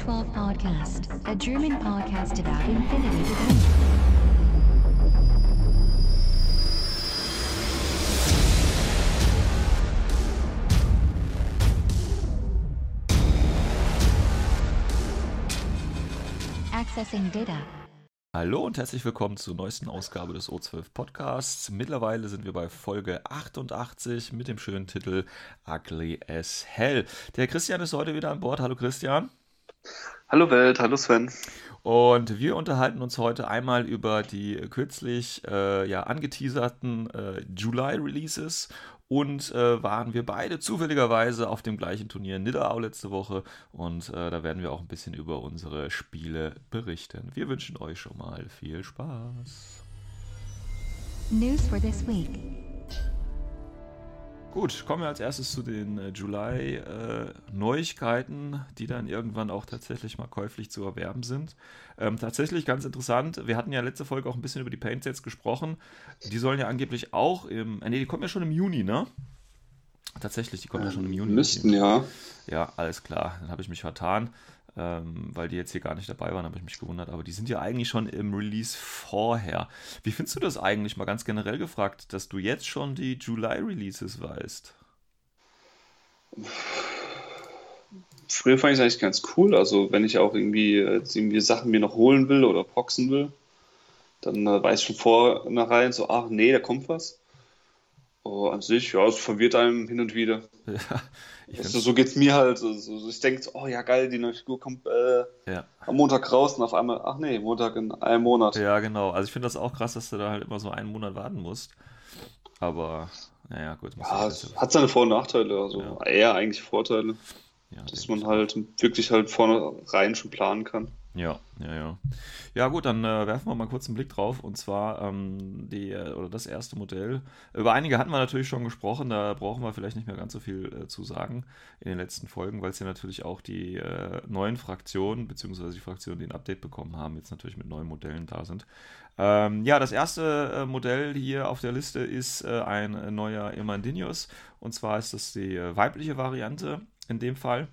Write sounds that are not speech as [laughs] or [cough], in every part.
to the O12 Podcast, a German podcast about infinity. Accessing data. Hallo und herzlich willkommen zur neuesten Ausgabe des O12 Podcasts. Mittlerweile sind wir bei Folge 88 mit dem schönen Titel Ugly as Hell. Der Christian ist heute wieder an Bord. Hallo Christian. Hallo Welt, hallo Sven. Und wir unterhalten uns heute einmal über die kürzlich äh, ja, angeteaserten äh, July-Releases und äh, waren wir beide zufälligerweise auf dem gleichen Turnier in Nidau letzte Woche und äh, da werden wir auch ein bisschen über unsere Spiele berichten. Wir wünschen euch schon mal viel Spaß. News for this week. Gut, kommen wir als erstes zu den äh, July-Neuigkeiten, äh, die dann irgendwann auch tatsächlich mal käuflich zu erwerben sind. Ähm, tatsächlich ganz interessant, wir hatten ja letzte Folge auch ein bisschen über die Paint-Sets gesprochen. Die sollen ja angeblich auch im, äh, nee, die kommen ja schon im Juni, ne? Tatsächlich, die kommen ja schon im Juni. Müssten, ja. Ja, alles klar, dann habe ich mich vertan. Ähm, weil die jetzt hier gar nicht dabei waren, habe ich mich gewundert. Aber die sind ja eigentlich schon im Release vorher. Wie findest du das eigentlich, mal ganz generell gefragt, dass du jetzt schon die July-Releases weißt? Früher fand ich es eigentlich ganz cool. Also, wenn ich auch irgendwie, jetzt irgendwie Sachen mir noch holen will oder boxen will, dann äh, weiß ich schon vornherein so, ach nee, da kommt was. Oh, an sich, ja, es verwirrt einem hin und wieder. [laughs] Ja, ich Also, find's- so geht es mir halt. So, so, ich denke, oh ja, geil, die neue Figur kommt äh, ja. am Montag raus und auf einmal, ach nee, Montag in einem Monat. ja, genau. Also ich finde das auch krass, dass du da halt immer so einen Monat warten musst. Aber, naja, gut. muss Ja, hat seine Vor- und Nachteile. Also Ja. eher eigentlich Vorteile, dass man halt wirklich halt vornherein schon planen kann. Ja, ja, ja. Ja, gut, dann äh, werfen wir mal kurz einen Blick drauf. Und zwar ähm, die, äh, oder das erste Modell. Über einige hatten wir natürlich schon gesprochen, da brauchen wir vielleicht nicht mehr ganz so viel äh, zu sagen in den letzten Folgen, weil es ja natürlich auch die äh, neuen Fraktionen, beziehungsweise die Fraktionen, die ein Update bekommen haben, jetzt natürlich mit neuen Modellen da sind. Ähm, ja, das erste äh, Modell hier auf der Liste ist ein neuer Imandinius. Und zwar ist das die weibliche Variante in dem Fall.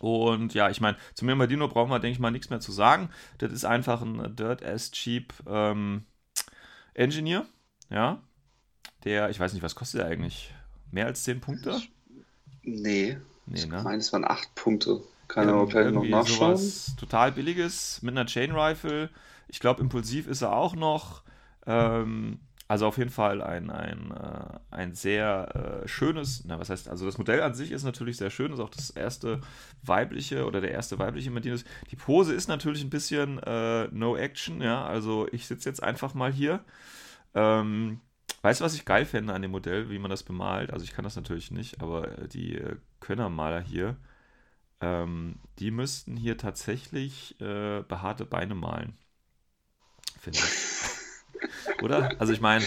Und ja, ich meine, zum Mirmadino brauchen wir, denke ich mal, nichts mehr zu sagen. Das ist einfach ein Dirt-Ass-Cheap ähm, Engineer. Ja. Der, ich weiß nicht, was kostet der eigentlich? Mehr als 10 Punkte? Nee, Nee, ich ne? meine, es waren acht Punkte. Kann Irgend- aber gleich noch nachschauen. sowas total billiges mit einer Chain Rifle. Ich glaube, impulsiv ist er auch noch. Ähm, also auf jeden Fall ein, ein, äh, ein sehr äh, schönes, na was heißt, also das Modell an sich ist natürlich sehr schön, ist auch das erste weibliche oder der erste weibliche Martinez. Die Pose ist natürlich ein bisschen äh, No Action, ja, also ich sitze jetzt einfach mal hier. Ähm, weißt du, was ich geil fände an dem Modell, wie man das bemalt? Also ich kann das natürlich nicht, aber äh, die äh, Könnermaler hier, ähm, die müssten hier tatsächlich äh, behaarte Beine malen. Finde ich. Oder? Also ich meine,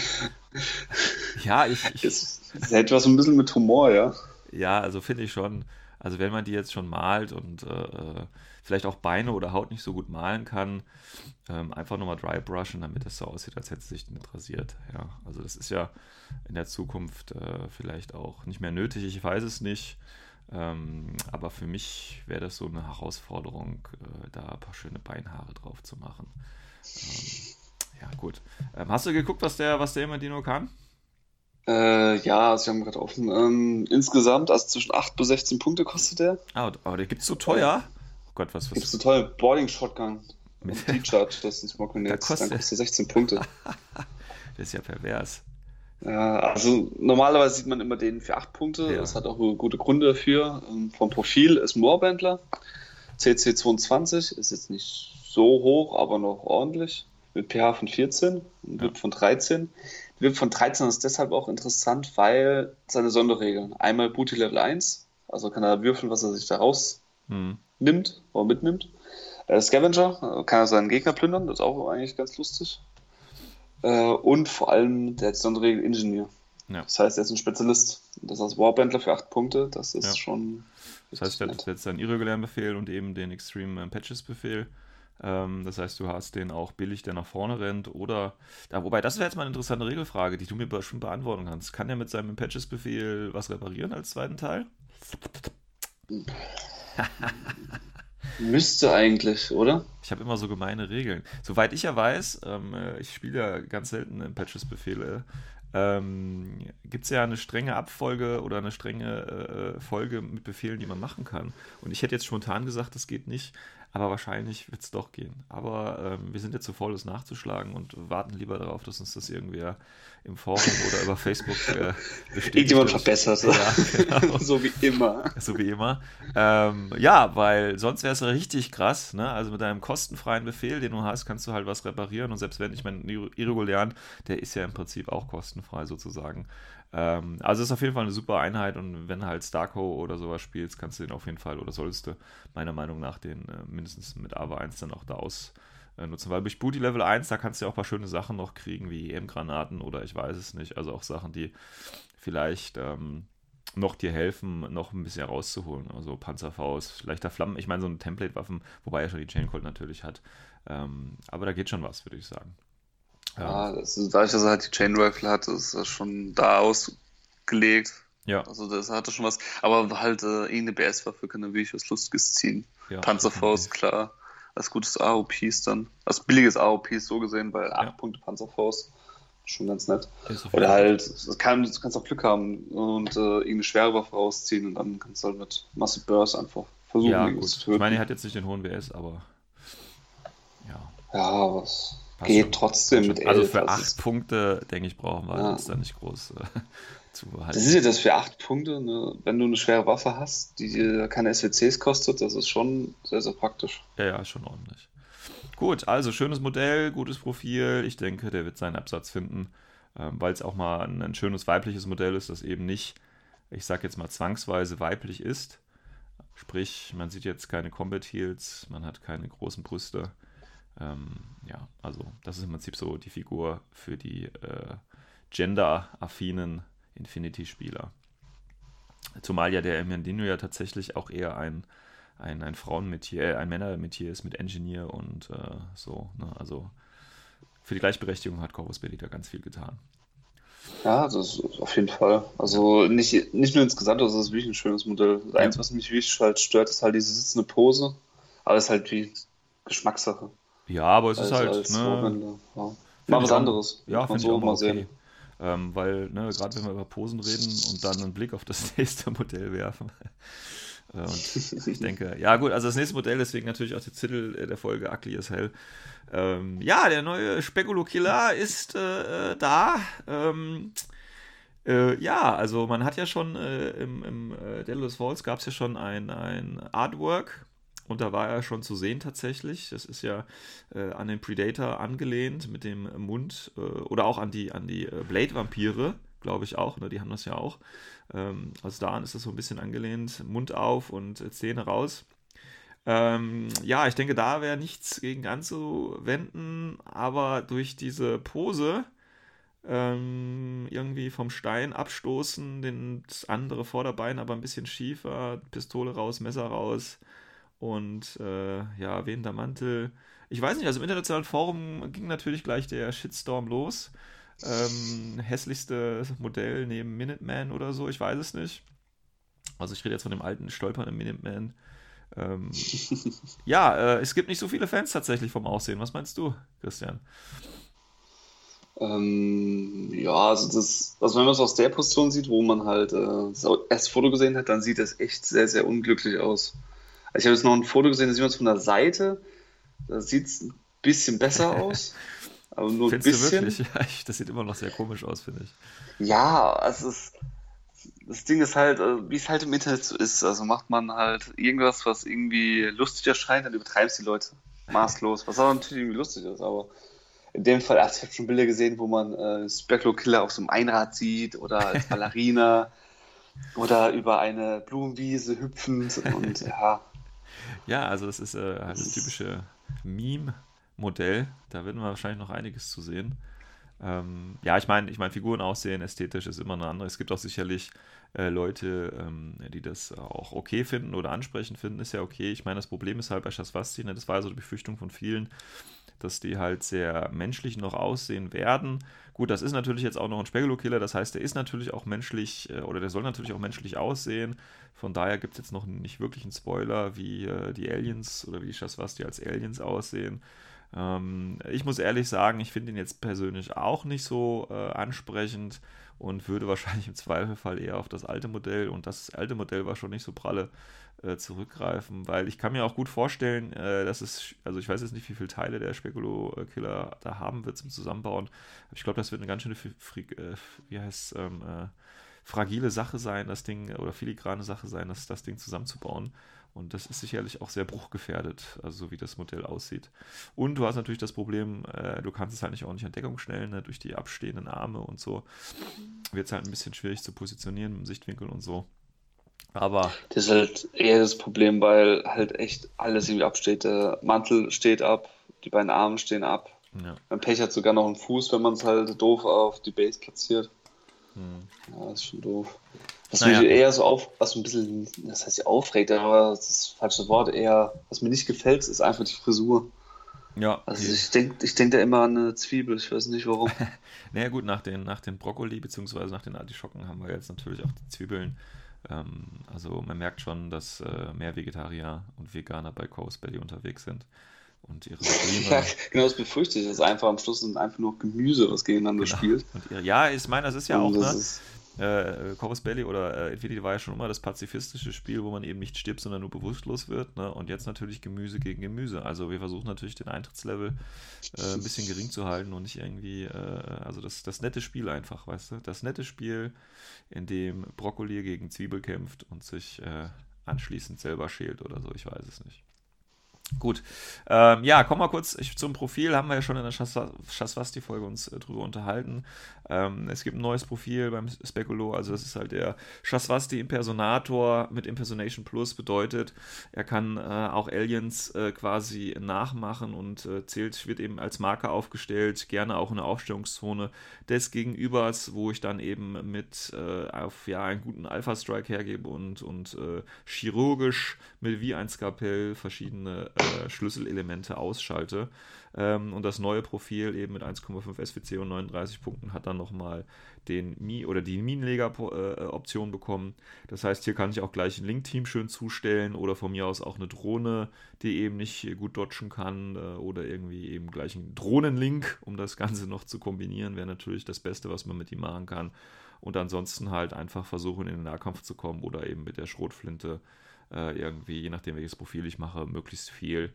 ja, ich, ich Es es hätte was ein bisschen mit Humor, ja. ja, also finde ich schon. Also wenn man die jetzt schon malt und äh, äh, vielleicht auch Beine oder Haut nicht so gut malen kann, ähm, einfach nochmal dry brushen, damit das so aussieht, als hätte sie sich nicht rasiert. Ja, also das ist ja in der Zukunft äh, vielleicht auch nicht mehr nötig, ich weiß es nicht. Ähm, aber für mich wäre das so eine Herausforderung, äh, da ein paar schöne Beinhaare drauf zu machen. Ähm, ja, gut. Ähm, hast du geguckt, was der, was der Immadino kann? Äh, ja, also ich habe gerade offen. Ähm, insgesamt, also zwischen 8 bis 16 Punkte kostet der. Ah, aber der gibt's so teuer. Oh Gott, was, Gibt es was, so toll. Boarding Shotgun. Mit- Mit D-Charge, das ist ein Smoking Da Netz. kostet- Dann kostet 16 Punkte. [laughs] das ist ja pervers. Ja, also normalerweise sieht man immer den für 8 Punkte. Ja. Das hat auch gute Gründe dafür. Ähm, vom Profil ist ein Warbandler. CC22 ist jetzt nicht so hoch, aber noch ordentlich. Mit pH von 14 und VIP von 13. Die VIP von 13 ist deshalb auch interessant, weil seine Sonderregeln. Einmal Booty Level 1, also kann er würfeln, was er sich da rausnimmt Hm. oder mitnimmt. Äh, Scavenger äh, kann er seinen Gegner plündern, das ist auch eigentlich ganz lustig. Äh, und vor allem der Sonderregel Ingenieur. Ja. Das heißt, er ist ein Spezialist. Das heißt Warbandler für 8 Punkte, das ist Ja. schon. Das heißt, der hat jetzt einen irregulären Befehl und eben den Extreme Patches Befehl. Ähm, das heißt, du hast den auch billig, der nach vorne rennt. Oder, ja, wobei, das wäre jetzt mal eine interessante Regelfrage, die du mir bestimmt beantworten kannst. Kann er mit seinem Patches Befehl was reparieren als zweiten Teil? [laughs] Müsste eigentlich, oder? Ich habe immer so gemeine Regeln. Soweit ich ja weiß, ähm, äh, ich spiele ja ganz selten in Patches-Befehle, ähm, gibt es ja eine strenge Abfolge oder eine strenge äh, Folge mit Befehlen, die man machen kann. Und ich hätte jetzt spontan gesagt, das geht nicht. Aber wahrscheinlich wird es doch gehen. Aber ähm, wir sind jetzt zu faul, das nachzuschlagen und warten lieber darauf, dass uns das irgendwer im Forum oder über [laughs] Facebook äh, bestätigt. Irgendjemand verbessert. Ja, genau. [laughs] so wie immer. So wie immer. Ähm, ja, weil sonst wäre es richtig krass. Ne? Also mit einem kostenfreien Befehl, den du hast, kannst du halt was reparieren. Und selbst wenn, ich meine, Irregulären, der ist ja im Prinzip auch kostenfrei sozusagen. Ähm, also ist auf jeden Fall eine super Einheit und wenn halt Starco oder sowas spielst, kannst du den auf jeden Fall oder solltest du meiner Meinung nach den äh, mindestens mit AVA 1 dann auch da aus äh, nutzen. Weil durch Booty Level 1, da kannst du ja auch ein paar schöne Sachen noch kriegen, wie EM-Granaten oder ich weiß es nicht. Also auch Sachen, die vielleicht ähm, noch dir helfen, noch ein bisschen rauszuholen. Also Panzerfaust, leichter Flammen. Ich meine, so eine Template-Waffen, wobei er schon die Chaincolt natürlich hat. Ähm, aber da geht schon was, würde ich sagen. Ja, das ist, dadurch, dass er halt die Chain Rifle hat, ist er schon da ausgelegt. Ja. Also das hatte schon was. Aber halt äh, irgendeine BS-Waffe kann er wirklich was Lustiges ziehen. Ja, Panzerfaust, klar. Als gutes AOP ist dann. Als billiges AOP ist so gesehen, weil 8 ja. Punkte Panzerfaust. Schon ganz nett. Oder halt, kann, du kannst auch Glück haben und äh, irgendeine schwere Waffe rausziehen und dann kannst du halt mit Massive Burst einfach versuchen, ja, gut. zu töten. Ich meine, er hat jetzt nicht den hohen WS, aber ja. Ja, was Geht schon, trotzdem mit 11. Also für 8 Punkte, denke ich, brauchen wir ja. jetzt da nicht groß äh, [laughs] zu behalten. Das ist ja das für 8 Punkte, ne? wenn du eine schwere Waffe hast, die dir keine SWCs kostet, das ist schon sehr, sehr praktisch. Ja, ja, schon ordentlich. Gut, also schönes Modell, gutes Profil. Ich denke, der wird seinen Absatz finden, ähm, weil es auch mal ein, ein, schönes weibliches Modell ist, das eben nicht, ich sag jetzt mal, zwangsweise weiblich ist. Sprich, man sieht jetzt keine Combat Heels, man hat keine großen Brüste. Ähm, ja, also das ist im Prinzip so die Figur für die äh, gender-affinen Infinity-Spieler. Zumal ja der Emiandino ja tatsächlich auch eher ein, ein, ein Frauenmetier, äh, ein Männermetier ist mit Engineer und äh, so. Ne? Also für die Gleichberechtigung hat Corvus Belli da ganz viel getan. Ja, das ist auf jeden Fall. Also nicht, nicht nur insgesamt, also das ist wirklich ein schönes Modell. Das ja. Einzige, was mich wirklich halt stört, ist halt diese sitzende Pose. Aber es ist halt wie Geschmackssache. Ja, aber es als, ist halt. Ne, ja. Mal was anderes. Ja, finde ich auch mal okay. Ähm, weil, ne, gerade wenn wir über Posen reden und dann einen Blick auf das [laughs] nächste Modell werfen. [laughs] Äh, und ich denke, ja gut, also das nächste Modell, deswegen natürlich auch der Titel der Folge Ugly as Hell. Ähm, ja, der neue Speculo Killer ist äh, da. Ähm, äh, ja, also man hat ja schon äh, im, im äh, Deadless Falls gab es ja schon ein, ein Artwork und da war er schon zu sehen tatsächlich. Das ist ja äh, an den Predator angelehnt mit dem Mund äh, oder auch an die, an die äh, Blade-Vampire, glaube ich auch. Ne? Die haben das ja auch. Ähm, also daran ist das so ein bisschen angelehnt. Mund auf und äh, Zähne raus. Ähm, ja, ich denke, da wäre nichts gegen anzuwenden, aber durch diese Pose ähm, irgendwie vom Stein abstoßen, den, das andere Vorderbein aber ein bisschen schiefer, Pistole raus, Messer raus und äh, ja, wehender Mantel. Ich weiß nicht, also im internationalen Forum ging natürlich gleich der Shitstorm los. Ähm, hässlichste Modell neben Minuteman oder so, ich weiß es nicht. Also ich rede jetzt von dem alten stolpernden Minuteman. Ähm, [laughs] ja, äh, es gibt nicht so viele Fans tatsächlich vom Aussehen. Was meinst du, Christian? Ähm, ja, also das, also wenn man es aus der Position sieht, wo man halt äh, das erste Foto gesehen hat, dann sieht es echt sehr, sehr unglücklich aus. Ich habe jetzt noch ein Foto gesehen, da sieht man es von der Seite. Da sieht es ein bisschen besser [laughs] aus. Aber nur ein bisschen. [laughs] Ja, das sieht immer noch sehr komisch aus, finde ich. Ja, es ist. Das Ding ist halt, äh, wie es halt im Internet so ist. Also macht man halt irgendwas, was irgendwie lustig erscheint, dann übertreiben es die Leute maßlos. Was auch natürlich irgendwie lustig ist, aber in dem Fall, also ich habe schon Bilder gesehen, wo man äh, Specklo Killer auf so einem Einrad sieht oder als [laughs] Ballerina oder über eine Blumenwiese hüpfend und ja. Ja, also das ist äh, halt das typische Meme-Modell. Da werden wir wahrscheinlich noch einiges zu sehen. Ähm, ja, ich meine, ich meine, Figuren aussehen, ästhetisch ist immer eine andere. Es gibt auch sicherlich äh, Leute, ähm, die das auch okay finden oder ansprechend finden, ist ja okay. Ich meine, das Problem ist halt bei Shaswasti, ne, das war ja so die Befürchtung von vielen, dass die halt sehr menschlich noch aussehen werden. Gut, das ist natürlich jetzt auch noch ein Speculo-Killer, das heißt, der ist natürlich auch menschlich äh, oder der soll natürlich auch menschlich aussehen. Von daher gibt es jetzt noch nicht wirklich einen Spoiler, wie äh, die Aliens oder wie Shaswasti als Aliens aussehen. Ähm, ich muss ehrlich sagen, ich finde ihn jetzt persönlich auch nicht so äh, ansprechend und würde [laughs] wahrscheinlich im Zweifelfall eher auf das alte Modell und das alte Modell war schon nicht so pralle äh, zurückgreifen, weil ich kann mir auch gut vorstellen, äh, dass es, also ich weiß jetzt nicht, wie viele Teile der Spekulo-Killer da haben wird zum Zusammenbauen, aber ich glaube, das wird eine ganz schöne, äh, wie heißt ähm, äh, fragile Sache sein, das Ding, oder filigrane Sache sein, das, das Ding zusammenzubauen. Und das ist sicherlich auch sehr bruchgefährdet, also so wie das Modell aussieht. Und du hast natürlich das Problem, äh, du kannst es halt nicht ordentlich an Deckung stellen, ne? durch die abstehenden Arme und so. Wird es halt ein bisschen schwierig zu positionieren im Sichtwinkel und so. Aber. Das ist halt eher das Problem, weil halt echt alles irgendwie absteht. Der Mantel steht ab, die beiden Arme stehen ab. Ja. Man Pech hat sogar noch einen Fuß, wenn man es halt doof auf die Base platziert. Hm. Ja, das ist schon doof. Was naja. mich eher so auf, was ein bisschen, das heißt ja aufregt, aber das ist das falsche Wort, eher, was mir nicht gefällt, ist einfach die Frisur. Ja. Also ich denke ich denk da immer an eine Zwiebel, ich weiß nicht warum. [laughs] naja gut, nach den, nach den Brokkoli bzw. nach den Artischocken haben wir jetzt natürlich auch die Zwiebeln. Ähm, also man merkt schon, dass äh, mehr Vegetarier und Veganer bei Coast Belly unterwegs sind. Und ihre [laughs] Probleme. ja, genau, das befürchte ich. Das ist einfach am Schluss sind einfach nur Gemüse, was gegeneinander genau. spielt. Ihre, ja, ich meine, das ist ja und auch, ne? Äh, Corvus Belly oder äh, Infinity war ja schon immer das pazifistische Spiel, wo man eben nicht stirbt, sondern nur bewusstlos wird. Ne? Und jetzt natürlich Gemüse gegen Gemüse. Also wir versuchen natürlich den Eintrittslevel äh, ein bisschen gering zu halten und nicht irgendwie, äh, also das, das nette Spiel einfach, weißt du? Das nette Spiel, in dem Brokkoli gegen Zwiebel kämpft und sich äh, anschließend selber schält oder so, ich weiß es nicht. Gut. Ähm, ja, kommen wir kurz zum Profil. Haben wir ja schon in der Shaswasti-Folge uns äh, drüber unterhalten. Ähm, es gibt ein neues Profil beim Speculo. Also, das ist halt der Shaswasti Impersonator mit Impersonation Plus. Bedeutet, er kann äh, auch Aliens äh, quasi nachmachen und äh, zählt, wird eben als Marker aufgestellt. Gerne auch in der Aufstellungszone des Gegenübers, wo ich dann eben mit äh, auf ja, einen guten Alpha-Strike hergebe und, und äh, chirurgisch mit wie ein Skalpell verschiedene äh, Schlüsselelemente ausschalte. Ähm, und das neue Profil eben mit 1,5 SWC und 39 Punkten hat dann nochmal den Mi oder die Minenleger-Option bekommen. Das heißt, hier kann ich auch gleich ein Link-Team schön zustellen oder von mir aus auch eine Drohne, die eben nicht gut dodgen kann äh, oder irgendwie eben gleich ein Drohnenlink, um das Ganze noch zu kombinieren, wäre natürlich das Beste, was man mit ihm machen kann. Und ansonsten halt einfach versuchen, in den Nahkampf zu kommen oder eben mit der Schrotflinte äh, irgendwie, je nachdem welches Profil ich mache, möglichst viel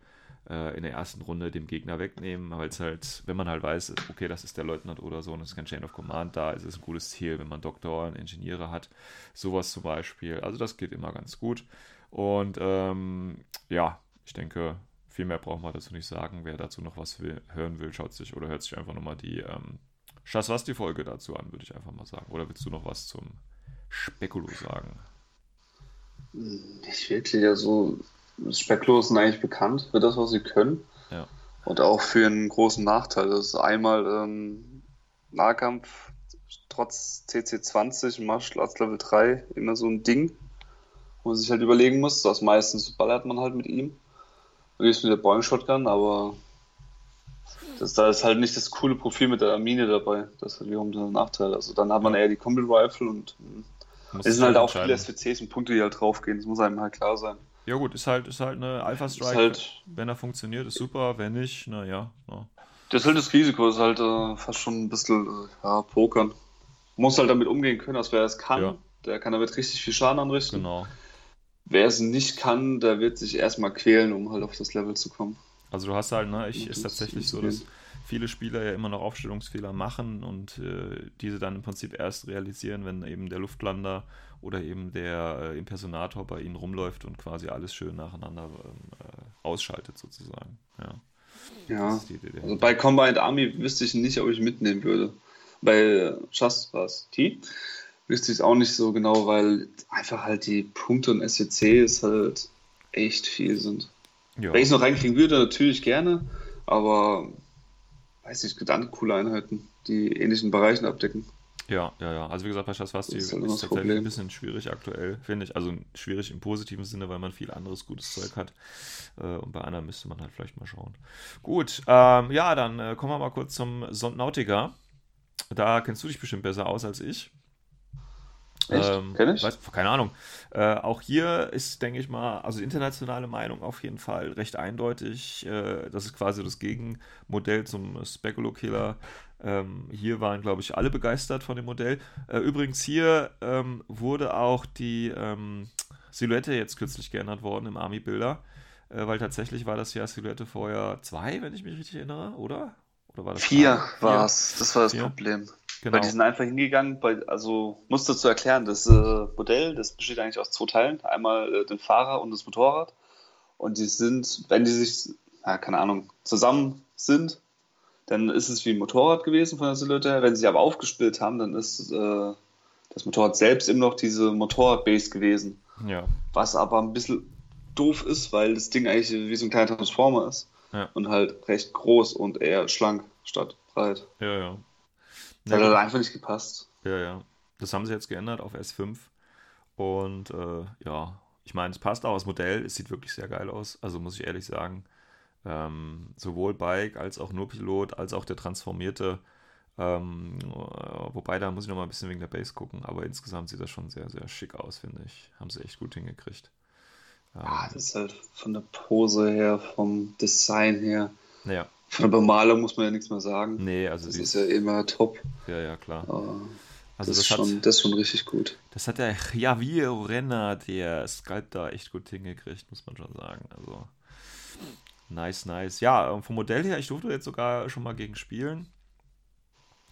äh, in der ersten Runde dem Gegner wegnehmen, weil es halt, wenn man halt weiß, okay, das ist der Leutnant oder so und es ist kein Chain of Command da, ist es ein gutes Ziel, wenn man Doktoren, Ingenieure hat, sowas zum Beispiel. Also das geht immer ganz gut. Und ähm, ja, ich denke, viel mehr braucht man dazu nicht sagen. Wer dazu noch was will, hören will, schaut sich oder hört sich einfach nochmal die ähm, Schaswasti-Folge dazu an, würde ich einfach mal sagen. Oder willst du noch was zum Spekulo sagen? Nicht wirklich. Ja, so Specklos sind eigentlich bekannt für das, was sie können. Ja. Und auch für einen großen Nachteil. Das ist einmal ähm, Nahkampf trotz CC20 Martial Arts Level 3 immer so ein Ding, wo man sich halt überlegen muss. Das meistens ballert man halt mit ihm. Du gehst mit der Boeing Shotgun, aber das, da ist halt nicht das coole Profil mit der Mine dabei. Das ist halt wiederum der Nachteil. Also dann hat man eher die Combat Rifle und es sind halt auch viele SWCs und Punkte, die halt draufgehen. Das muss einem halt klar sein. Ja gut, ist halt, ist halt eine Alpha Strike. Halt, wenn er funktioniert, ist super. Wenn nicht, naja. Ja. Das ist halt das Risiko, ist halt äh, fast schon ein bisschen äh, ja, Pokern. Muss halt damit umgehen können, dass wer es kann, ja. der kann damit richtig viel Schaden anrichten. Genau. Wer es nicht kann, der wird sich erstmal quälen, um halt auf das Level zu kommen. Also du hast halt, ne, ich ist tatsächlich so, dass viele Spieler ja immer noch Aufstellungsfehler machen und äh, diese dann im Prinzip erst realisieren, wenn eben der Luftlander oder eben der äh, Impersonator bei ihnen rumläuft und quasi alles schön nacheinander ähm, äh, ausschaltet sozusagen. Ja, ja. also bei Combined Army wüsste ich nicht, ob ich mitnehmen würde. Bei Just was T wüsste ich es auch nicht so genau, weil einfach halt die Punkte und SWCs halt echt viel sind. Ja. Wenn ich es noch reinkriegen würde, natürlich gerne, aber weiß nicht, Gedanken coole Einheiten, die ähnlichen Bereichen abdecken. Ja, ja, ja. Also wie gesagt, bei Schaswasti ist, ist halt das tatsächlich Problem. ein bisschen schwierig aktuell, finde ich. Also schwierig im positiven Sinne, weil man viel anderes gutes Zeug hat. Äh, und bei anderen müsste man halt vielleicht mal schauen. Gut, ähm, ja, dann äh, kommen wir mal kurz zum Subnautica. Da kennst du dich bestimmt besser aus als ich. Echt? Ähm, Kenn ich? Weiß, keine Ahnung. Äh, auch hier ist, denke ich mal, also internationale Meinung auf jeden Fall recht eindeutig. Äh, das ist quasi das Gegenmodell zum Speculo Killer. Ähm, hier waren, glaube ich, alle begeistert von dem Modell. Äh, übrigens, hier ähm, wurde auch die ähm, Silhouette jetzt kürzlich geändert worden im Army-Bilder. Äh, weil tatsächlich war das ja Silhouette vorher zwei, wenn ich mich richtig erinnere, oder? Oder war das Vier war es. Das war das Vier. Problem. Genau. Weil die sind einfach hingegangen, bei, also muss dazu erklären, das äh, Modell, das besteht eigentlich aus zwei Teilen. Einmal äh, den Fahrer und das Motorrad. Und die sind, wenn die sich, ja, keine Ahnung, zusammen sind, dann ist es wie ein Motorrad gewesen von der Silhouette her. Wenn sie aber aufgespielt haben, dann ist äh, das Motorrad selbst immer noch diese Motorrad-Base gewesen. Ja, Was aber ein bisschen doof ist, weil das Ding eigentlich wie so ein kleiner Transformer ist. Ja. Und halt recht groß und eher schlank statt breit. ja, ja. Das Na hat einfach nicht gepasst. Ja, ja. Das haben sie jetzt geändert auf S5. Und äh, ja, ich meine, es passt auch. Das Modell, es sieht wirklich sehr geil aus. Also muss ich ehrlich sagen, ähm, sowohl Bike als auch nur Pilot, als auch der transformierte. Ähm, äh, wobei, da muss ich noch mal ein bisschen wegen der Base gucken. Aber insgesamt sieht das schon sehr, sehr schick aus, finde ich. Haben sie echt gut hingekriegt. Ähm, Ah, das ist halt von der Pose her, vom Design her, naja, von der Bemalung muss man ja nichts mehr sagen. nee, also Das ist ja immer top. ja, ja, klar. Aber Also das, das, ist hat, schon, das ist schon richtig gut. Das hat der Javier Renner, der Sculptor, echt gut hingekriegt, muss man schon sagen. Also, nice, nice. Ja, ähm, vom Modell her, ich durfte jetzt sogar schon mal gegen spielen.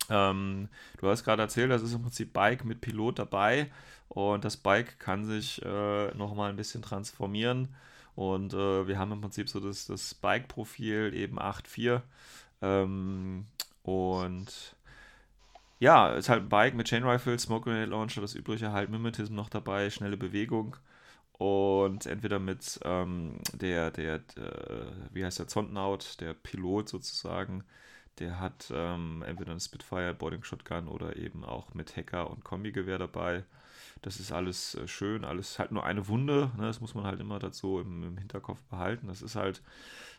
Ähm, du hast gerade erzählt, das ist im Prinzip Bike mit Pilot dabei und das Bike kann sich äh, nochmal ein bisschen transformieren. Und äh, wir haben im Prinzip so das, das Bike-Profil eben 8.4. Ähm, und ja, ist halt ein Bike mit Chain Rifle, Smoke Grenade Launcher, das übliche halt Mimetism noch dabei, schnelle Bewegung und entweder mit ähm, der, der, der, wie heißt der, Zontenaut, der Pilot sozusagen, der hat ähm, entweder eine Spitfire, Boarding Shotgun oder eben auch mit Hacker und Kombigewehr dabei. Das ist alles äh, schön, alles halt nur eine Wunde, ne? das muss man halt immer dazu im, im Hinterkopf behalten. Das ist halt,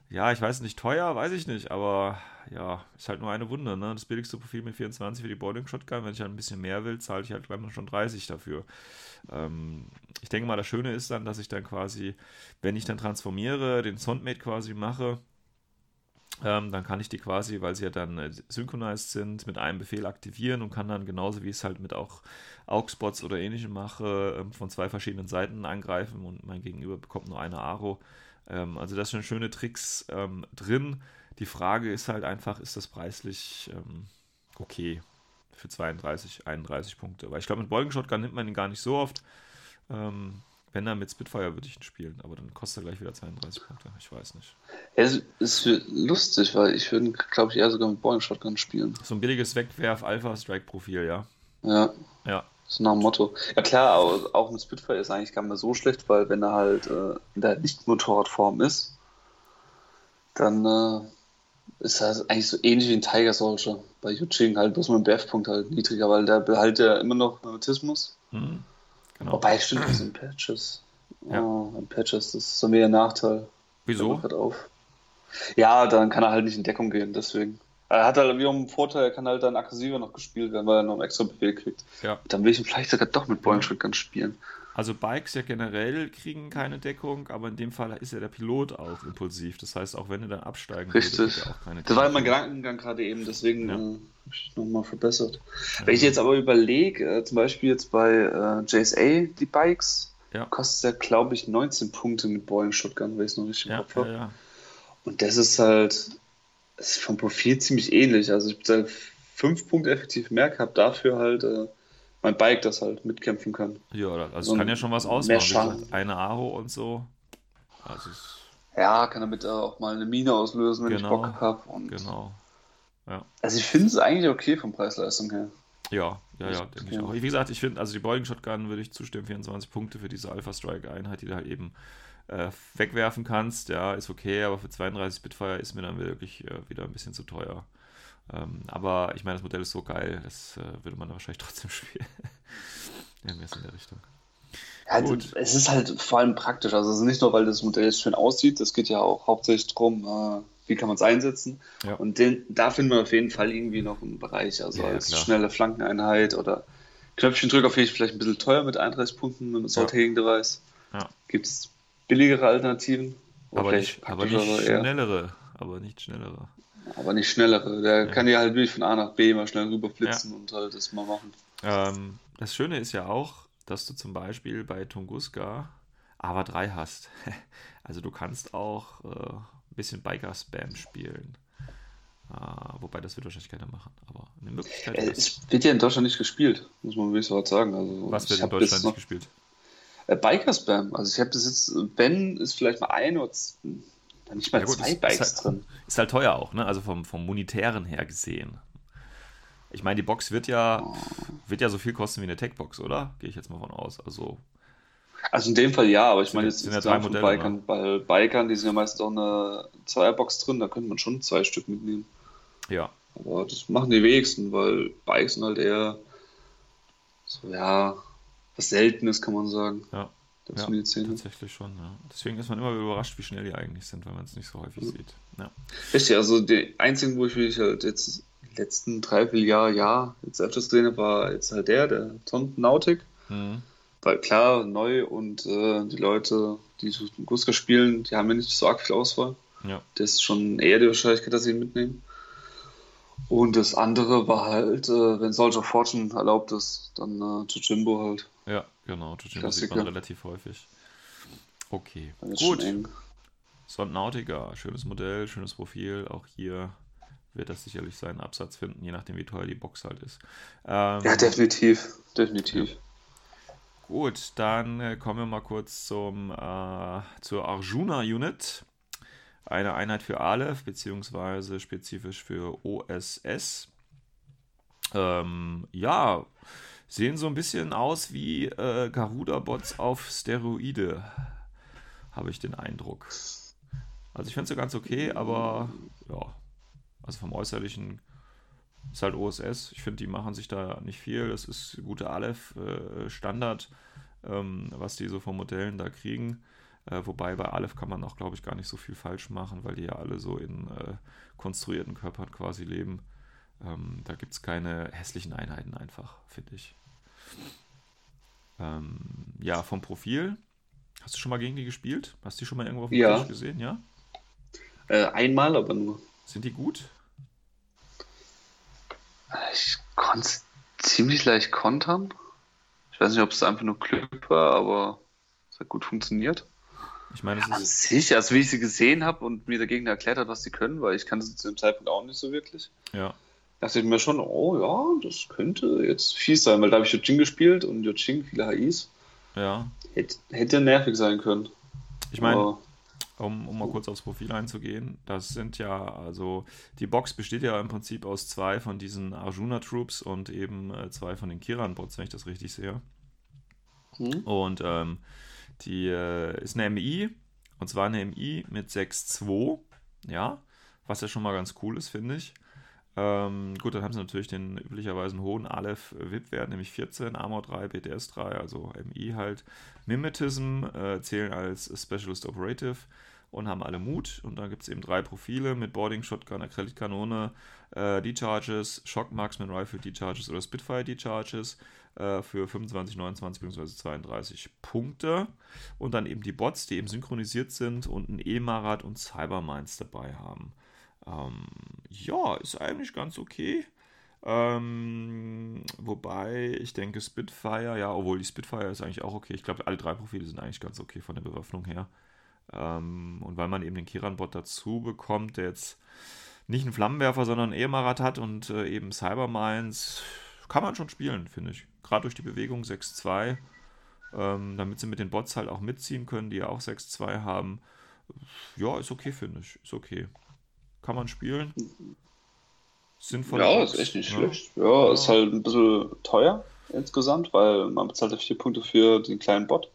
ja, ich weiß nicht, teuer, weiß ich nicht, aber ja, ist halt nur eine Wunde. Ne? Das billigste Profil mit 24 für die Boarding Shotgun. Wenn ich halt ein bisschen mehr will, zahle ich halt dann schon 30 dafür. Ähm, ich denke mal, das Schöne ist dann, dass ich dann quasi, wenn ich dann transformiere, den Soundmate quasi mache, ähm, dann kann ich die quasi, weil sie ja dann äh, synchronized sind, mit einem Befehl aktivieren und kann dann genauso wie ich es halt mit auch Augspots oder ähnlichem mache, ähm, von zwei verschiedenen Seiten angreifen und mein Gegenüber bekommt nur eine Aro. Ähm, also das sind schöne Tricks ähm, drin. Die Frage ist halt einfach, ist das preislich ähm, okay für 32, 31 Punkte? Weil ich glaube, mit Boarding Shotgun nimmt man ihn gar nicht so oft. Ähm, wenn dann mit Spitfire würde ich ihn spielen, aber dann kostet er gleich wieder 32 Punkte. Ich weiß nicht. Es ist lustig, weil ich würde, glaube ich, eher sogar mit Boarding Shotgun spielen. So ein billiges Wegwerf-Alpha-Strike-Profil, ja. Ja, Ja, so nach dem Motto. Ja klar, aber auch mit Spitfire ist eigentlich gar nicht mehr so schlecht, weil wenn er halt äh, in der Nicht-Motorradform ist, dann äh, ist er eigentlich so ähnlich wie ein Tiger Soldier. Bei Yuching halt bloß mit dem BF-Punkt halt niedriger, weil der behält ja immer noch Magnetismus. hm. Genau. Wobei, stimmt, das sind Patches. Ja. Oh, ein Patches, das ist so mehr ein Nachteil. Wieso? grad Auf. Ja, dann kann er halt nicht in Deckung gehen, deswegen. Er hat halt wiederum einen Vorteil, er kann halt dann aggressiver noch gespielt werden, weil er noch einen extra Befehl kriegt. Ja. Dann will ich ihn vielleicht sogar doch mit Boeing Shotgun spielen. Also Bikes ja generell kriegen keine Deckung, aber in dem Fall ist ja der Pilot auch impulsiv. Das heißt, auch wenn er dann absteigen Richtig. würde, er auch keine Das war mein Deckung. Gedankengang gerade eben, deswegen Ja. äh, habe ich nochmal verbessert. Wenn ich jetzt aber überlege, äh, zum Beispiel jetzt bei äh, JSA, die Bikes, Ja. kostet ja, glaube ich, 19 Punkte mit Boeing Shotgun, wenn ich es noch richtig im Ja, Kopf ja, habe. ja. Und das ist halt ist vom Profil ziemlich ähnlich. Also ich habe fünf Punkte effektiv mehr gehabt, dafür halt äh, mein Bike, das halt mitkämpfen kann. Ja, also es kann ja schon was ausmachen. Eine Aro und so. Also Ja, kann damit auch mal eine Mine auslösen, wenn Genau. ich Bock habe. Genau. Also ich finde es eigentlich okay vom Preis-Leistung her. Ja, ja, ja, Das- denke ich ja. auch. Wie gesagt, ich finde, also die Boarding Shotgun würde ich zustimmen, 24 Punkte für diese Alpha Strike Einheit, die du halt eben äh, wegwerfen kannst. Ja, ist okay, aber für 32 Spitfire ist mir dann wirklich äh, wieder ein bisschen zu teuer. Ähm, aber ich meine, das Modell ist so geil, das äh, würde man wahrscheinlich [laughs] trotzdem spielen. Irgendwas in der Richtung. Ja, Gut. es ist halt vor allem praktisch. Also es ist nicht nur, weil das Modell jetzt schön aussieht, es geht ja auch hauptsächlich darum, äh, wie kann man es einsetzen. Ja. Und den, da finden wir auf jeden Fall irgendwie noch einen Bereich. Also ja, als klar. schnelle Flankeneinheit oder Knöpfchendrücker finde ich vielleicht ein bisschen teuer mit 31 Punkten mit einem Sorting-Device. Ja. Gibt es billigere Alternativen? Aber nicht, aber nicht schnellere. Aber nicht schnellere. Aber nicht schnellere. Der ja. kann ja halt wirklich von A nach B mal schnell rüberflitzen ja. und halt das mal machen. Ähm, das Schöne ist ja auch, dass du zum Beispiel bei Tunguska AVA 3 hast. [laughs] also du kannst auch äh, ein bisschen Biker-Spam spielen. Uh, wobei das wird wahrscheinlich keiner machen, aber eine Möglichkeit. Äh, es wird ja in Deutschland nicht gespielt, muss man wirklich so sagen. Also, Was wird in Deutschland nicht gespielt? Äh, Biker-Spam. Also ich habe das jetzt, Ben ist vielleicht mal ein oder nicht mal ja, gut, zwei Bikes ist halt, drin. Ist halt teuer auch, ne? Also vom, vom Monetären her gesehen. Ich meine, die Box wird ja, oh. wird ja so viel kosten wie eine Tech-Box, oder? Gehe ich jetzt mal von aus. Also also in dem Fall ja, aber ich meine jetzt sind ja drei Modelle, Bikern, weil Bikern, die sind ja meistens auch eine Zweierbox drin, da könnte man schon zwei Stück mitnehmen. Ja. Aber das machen die wenigsten, weil Bikes sind halt eher so, ja, was Seltenes, kann man sagen. Ja. Ja, tatsächlich schon. Ja. Deswegen ist man immer überrascht, wie schnell die eigentlich sind, weil man es nicht so häufig mhm. sieht. Ja. Richtig, also die einzigen, wo ich mich halt jetzt die letzten drei, vier Jahre, ja, jetzt öfters gesehen habe, war jetzt halt der, der Ton Nautic. Mhm. Weil klar, neu und äh, die Leute, die Guska spielen, die haben ja nicht so arg viel Auswahl. Ja. Das ist schon eher die Wahrscheinlichkeit, dass sie ihn mitnehmen. Und das andere war halt, äh, wenn Soldier Fortune erlaubt ist, dann äh, Jojimbo halt. Ja, genau, Jojimbo sieht man relativ häufig. Okay, gut. Sondnautica, schönes Modell, schönes Profil. Auch hier wird das sicherlich seinen Absatz finden, je nachdem, wie teuer die Box halt ist. Ähm, ja, definitiv, definitiv. Ja. Gut, dann äh, kommen wir mal kurz zum, äh, zur Arjuna Unit. Eine Einheit für Aleph, beziehungsweise spezifisch für OSS. Ähm, ja, sehen so ein bisschen aus wie äh, Garuda-Bots auf Steroide, habe ich den Eindruck. Also ich finde sie ganz okay, aber ja, also vom Äußerlichen ist halt OSS. Ich finde, die machen sich da nicht viel. Das ist gute Aleph-Standard, äh, ähm, was die so von Modellen da kriegen. Äh, wobei bei Aleph kann man auch, glaube ich, gar nicht so viel falsch machen, weil die ja alle so in äh, konstruierten Körpern quasi leben. Ähm, da gibt es keine hässlichen Einheiten einfach, finde ich. Ähm, ja, vom Profil. Hast du schon mal gegen die gespielt? Hast du die schon mal irgendwo auf dem ja. Tisch gesehen, ja? Äh, einmal, aber nur. Sind die gut? Ich konnte es ziemlich leicht kontern. Ich weiß nicht, ob es einfach nur Glück war, aber es hat gut funktioniert. Ich meine, es ist. An sich, also wie ich sie gesehen habe und mir der Gegner erklärt hat, was sie können, weil ich kannte sie zu dem Zeitpunkt auch nicht so wirklich. Ja. Dachte ich mir schon, oh ja, das könnte jetzt fies sein, weil da habe ich Yojing gespielt und Yojing viele HIs. Ja. Hätte, hätte nervig sein können. Ich meine, um, um mal kurz aufs Profil einzugehen, das sind ja, also die Box besteht ja im Prinzip aus zwei von diesen Arjuna Troops und eben äh, zwei von den Kiran-Bots, wenn ich das richtig sehe. Mhm. Und ähm, die äh, ist eine MI, und zwar eine MI mit 6.2, ja, was ja schon mal ganz cool ist, finde ich. Ähm, gut, dann haben sie natürlich den üblicherweise hohen Aleph-VIP-Wert, nämlich 14, Armor 3, BTS 3, also MI halt. Mimetism äh, zählen als Specialist Operative und haben alle Mut. Und dann gibt es eben drei Profile mit Boarding, Shotgun, Acrylic-Kanone, äh, D-Charges, Shock Marksman Rifle D-Charges oder Spitfire D-Charges äh, für 25, 29 bzw. 32 Punkte. Und dann eben die Bots, die eben synchronisiert sind und ein E-Marat und Cybermines dabei haben. Ähm, ja, ist eigentlich ganz okay. Ähm, wobei ich denke, Spitfire, ja, obwohl die Spitfire ist eigentlich auch okay. Ich glaube, alle drei Profile sind eigentlich ganz okay von der Bewaffnung her. Ähm, und weil man eben den Kiran-Bot dazu bekommt, der jetzt nicht einen Flammenwerfer, sondern einen E-Marat hat und äh, eben Cybermines, kann man schon spielen, finde ich. Gerade durch die Bewegung 6-2, ähm, damit sie mit den Bots halt auch mitziehen können, die ja auch 6-2 haben. Ja, ist okay, finde ich. Ist okay kann man spielen. Sinnvoll. Ja, ist echt nicht ne? schlecht. Ja, ja, ist halt ein bisschen teuer insgesamt, weil man bezahlt ja vier Punkte für den kleinen Bot.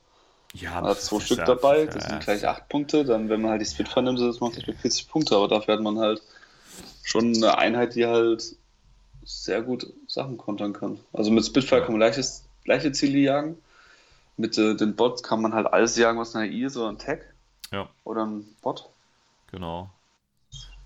Ja, man hat zwei Stück dabei, das sind gleich acht Punkte. Dann, wenn man halt die Spitfire nimmt, das macht mit 40 Punkte, aber dafür hat man halt schon eine Einheit, die halt sehr gut Sachen kontern kann. Also mit Spitfire kann man leichtes, leichte Ziele jagen. Mit äh, den Bots kann man halt alles jagen, was eine AI ist oder ein Tag Ja, oder ein Bot. genau.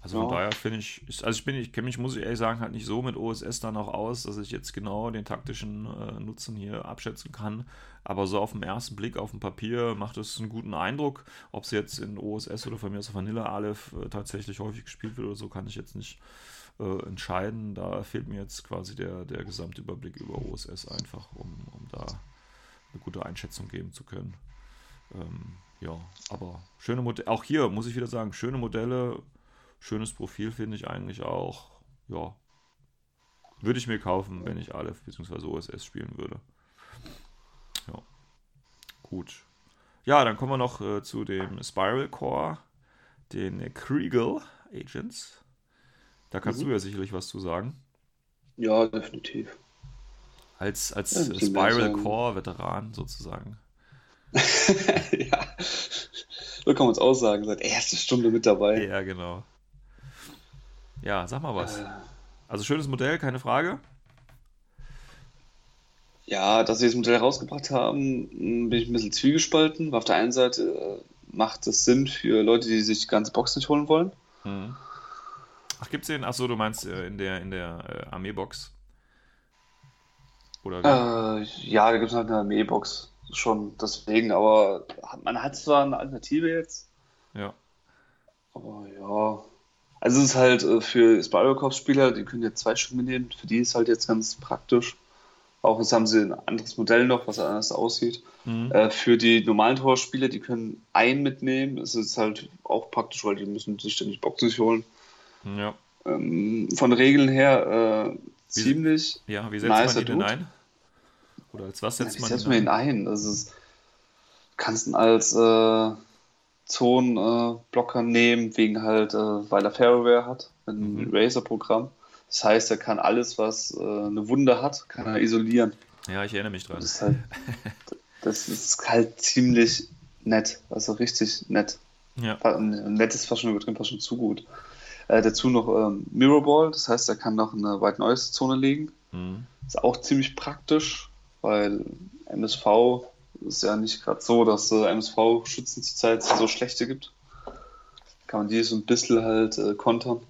Also von Ja. daher finde ich, also ich bin, ich kenne mich, muss ich ehrlich sagen, halt nicht so mit OSS dann auch aus, dass ich jetzt genau den taktischen äh, Nutzen hier abschätzen kann. Aber so auf den ersten Blick auf dem Papier macht es einen guten Eindruck. Ob es jetzt in OSS oder von mir aus Vanilla Aleph äh, tatsächlich häufig gespielt wird oder so, kann ich jetzt nicht äh, entscheiden. Da fehlt mir jetzt quasi der, der Gesamtüberblick über OSS einfach, um, um da eine gute Einschätzung geben zu können. Ähm, ja, aber schöne Modelle, auch hier muss ich wieder sagen, schöne Modelle, schönes Profil finde ich eigentlich auch, ja, würde ich mir kaufen, wenn ich Aleph bzw. OSS spielen würde. Ja, gut. Ja, dann kommen wir noch äh, zu dem Spiral Core, den Kriegel Agents. Da kannst Mhm. du ja sicherlich was zu sagen. Ja, definitiv. Als, als Ja, Spiral sagen. Core Veteran sozusagen. [laughs] ja. So kann man es auch sagen. Seit erster Stunde mit dabei. Ja, genau. Ja, sag mal was. Äh, Also schönes Modell, keine Frage. Ja, dass sie das Modell rausgebracht haben, m, bin ich ein bisschen zwiegespalten. Auf der einen Seite äh, macht es Sinn für Leute, die sich die ganze Box nicht holen wollen. Mhm. Ach, gibt's den? Ach so, du meinst äh, in der, in der äh, Armeebox. Oder? Äh, ja, da gibt es halt eine Armeebox schon deswegen, aber man hat zwar eine Alternative jetzt, Ja. aber ja. Also es ist halt äh, für Spyro-Corps-Spieler, die können jetzt zwei Stück mitnehmen, für die ist halt jetzt ganz praktisch. Auch jetzt haben sie ein anderes Modell noch, was anders aussieht. Mhm. Äh, für die normalen Torspieler, die können einen mitnehmen. Es ist halt auch praktisch, weil die müssen sich ständig Boxen nicht holen. Ja. Ähm, von Regeln her äh, Wie- ziemlich. Ja, wie setzt Nicer man Dude. ein? Oder als was Ja, setzt wie man setzt man ihn ein? Das ist, kannst ihn als äh, Zonenblocker äh, nehmen, wegen halt, äh, weil er Ferroware hat, ein Mhm. Razer-Programm. Das heißt, er kann alles, was äh, eine Wunde hat, kann er isolieren. Ja, ich erinnere mich dran. Das ist halt, das ist halt ziemlich nett, also richtig nett. Ja. Nett ist fast schon übertrieben, fast schon zu gut. Äh, dazu noch ähm, Mirrorball, das heißt, er kann noch in eine White Noise Zone liegen. Mhm. Ist auch ziemlich praktisch, weil MSV ist ja nicht gerade so, dass äh, MSV-Schützen zurzeit so schlechte gibt. Kann man die so ein bisschen halt äh, kontern.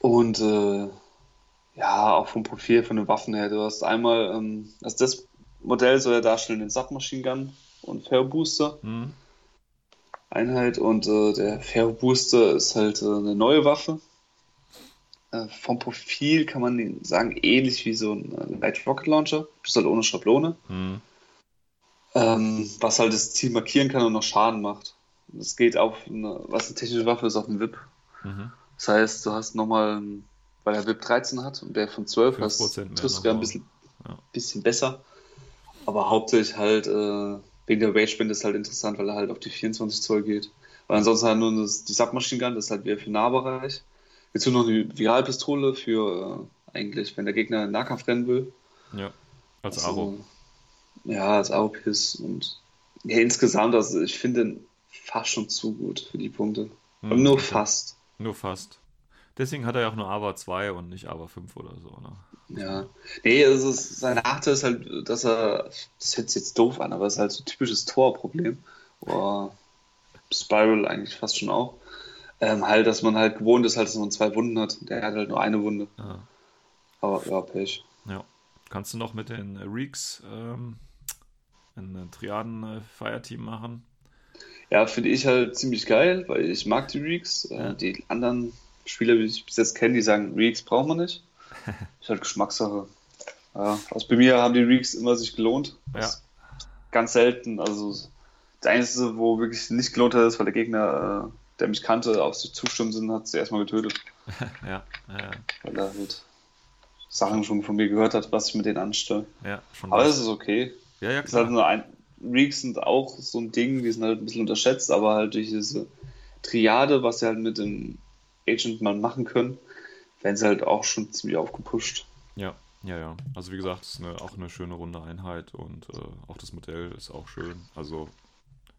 Und äh, ja, auch vom Profil von den Waffen her. Du hast einmal, ähm, also das Modell soll ja darstellen den Submachine Gun und Fair Booster Mhm. Einheit und äh, der Fair Booster ist halt äh, eine neue Waffe. Äh, vom Profil kann man sagen, ähnlich wie so ein äh, Light Rocket Launcher, bloß halt ohne Schablone. Mhm. Ähm, was halt das Ziel markieren kann und noch Schaden macht. Das geht auf eine, was eine technische Waffe ist, auf einen VIP. Mhm. Das heißt, du hast nochmal, weil er VIP 13 hat und der von 12 5% hast, triffst ja ein bisschen, Ja. bisschen besser. Aber hauptsächlich halt, äh, wegen der Rage Band ist halt interessant, weil er halt auf die 24 Zoll geht. Weil ansonsten halt nur das, die Submachine Gun, das ist halt wieder für Nahbereich. Jetzt noch eine Viralpistole für äh, eigentlich, wenn der Gegner in Nahkampf rennen will. Ja. Als Also, Aro. Ja, als Aro-Piss und ja, insgesamt, also ich finde ihn fast schon zu gut für die Punkte. Mhm, Aber nur okay. fast. Nur fast. Deswegen hat er ja auch nur AVA 2 und nicht AVA 5 oder so. Ne? Ja. Nee, also sein Nachteil ist halt, dass er, das hört sich jetzt doof an, aber es ist halt so ein typisches Torproblem. Oder Spiral eigentlich fast schon auch. Ähm, halt, dass man halt gewohnt ist, halt, dass man zwei Wunden hat. Der hat halt nur eine Wunde. Ja. Aber ja, Pech. ja. Kannst du noch mit den Reeks ähm, ein Triaden-Fireteam machen? Ja, finde ich halt ziemlich geil, weil ich mag die Reeks. Äh, Ja. Die anderen Spieler, die ich bis jetzt kenne, die sagen, Reeks braucht man nicht. [laughs] ist halt Geschmackssache. Ja, also bei mir haben die Reeks immer sich gelohnt. Ja. Ganz selten. Also das Einzige, wo wirklich nicht gelohnt hat, ist, weil der Gegner, äh, der mich kannte, auf sich zustimmen sind, hat sie erstmal getötet. [laughs] ja, ja, Weil er halt Sachen schon von mir gehört hat, was ich mit denen anstelle. ja, schon Aber es ist okay. Ja, ja, Es ist halt klar. nur ein. Reeks sind auch so ein Ding, die sind halt ein bisschen unterschätzt, aber halt durch diese Triade, was sie halt mit dem Agent mal machen können, werden sie halt auch schon ziemlich aufgepusht. Ja, ja, ja. Also wie gesagt, es ist eine, auch eine schöne runde Einheit und äh, auch das Modell ist auch schön. Also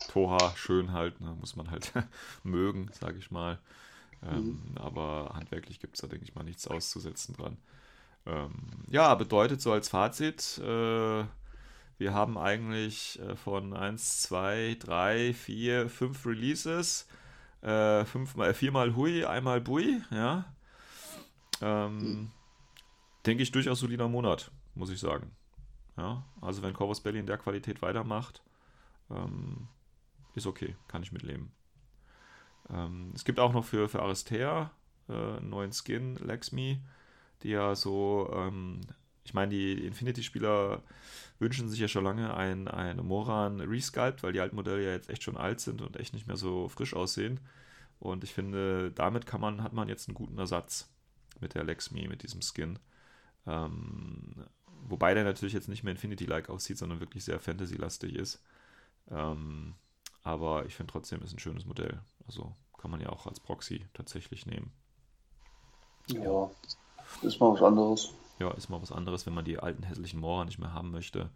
Toha schön halt, ne, muss man halt [laughs] mögen, sage ich mal. Ähm, mhm. Aber handwerklich gibt es da, denke ich mal, nichts auszusetzen dran. Ähm, ja, bedeutet so als Fazit, äh, wir haben eigentlich äh, von 1, 2, 3, 4, 5 Releases, äh, fünfmal, viermal Hui, einmal Bui, ja. Ähm, mhm. Denke ich durchaus solider Monat, muss ich sagen. Ja, also wenn Corvus Belly in der Qualität weitermacht, ähm, ist okay, kann ich mitleben. Ähm, es gibt auch noch für, für Aristea äh, einen neuen Skin, Lexme, die ja so, ähm, ich meine, die Infinity-Spieler wünschen sich ja schon lange ein, ein Moran Resculpt, weil die alten Modelle ja jetzt echt schon alt sind und echt nicht mehr so frisch aussehen. Und ich finde, damit kann man, hat man jetzt einen guten Ersatz mit der Lexme, mit diesem Skin. Ähm, wobei der natürlich jetzt nicht mehr Infinity-like aussieht, sondern wirklich sehr Fantasy-lastig ist. Ähm, aber ich finde trotzdem ist ein schönes Modell. Also kann man ja auch als Proxy tatsächlich nehmen. Ja, ist mal was anderes. Ja, ist mal was anderes, wenn man die alten hässlichen Mora nicht mehr haben möchte.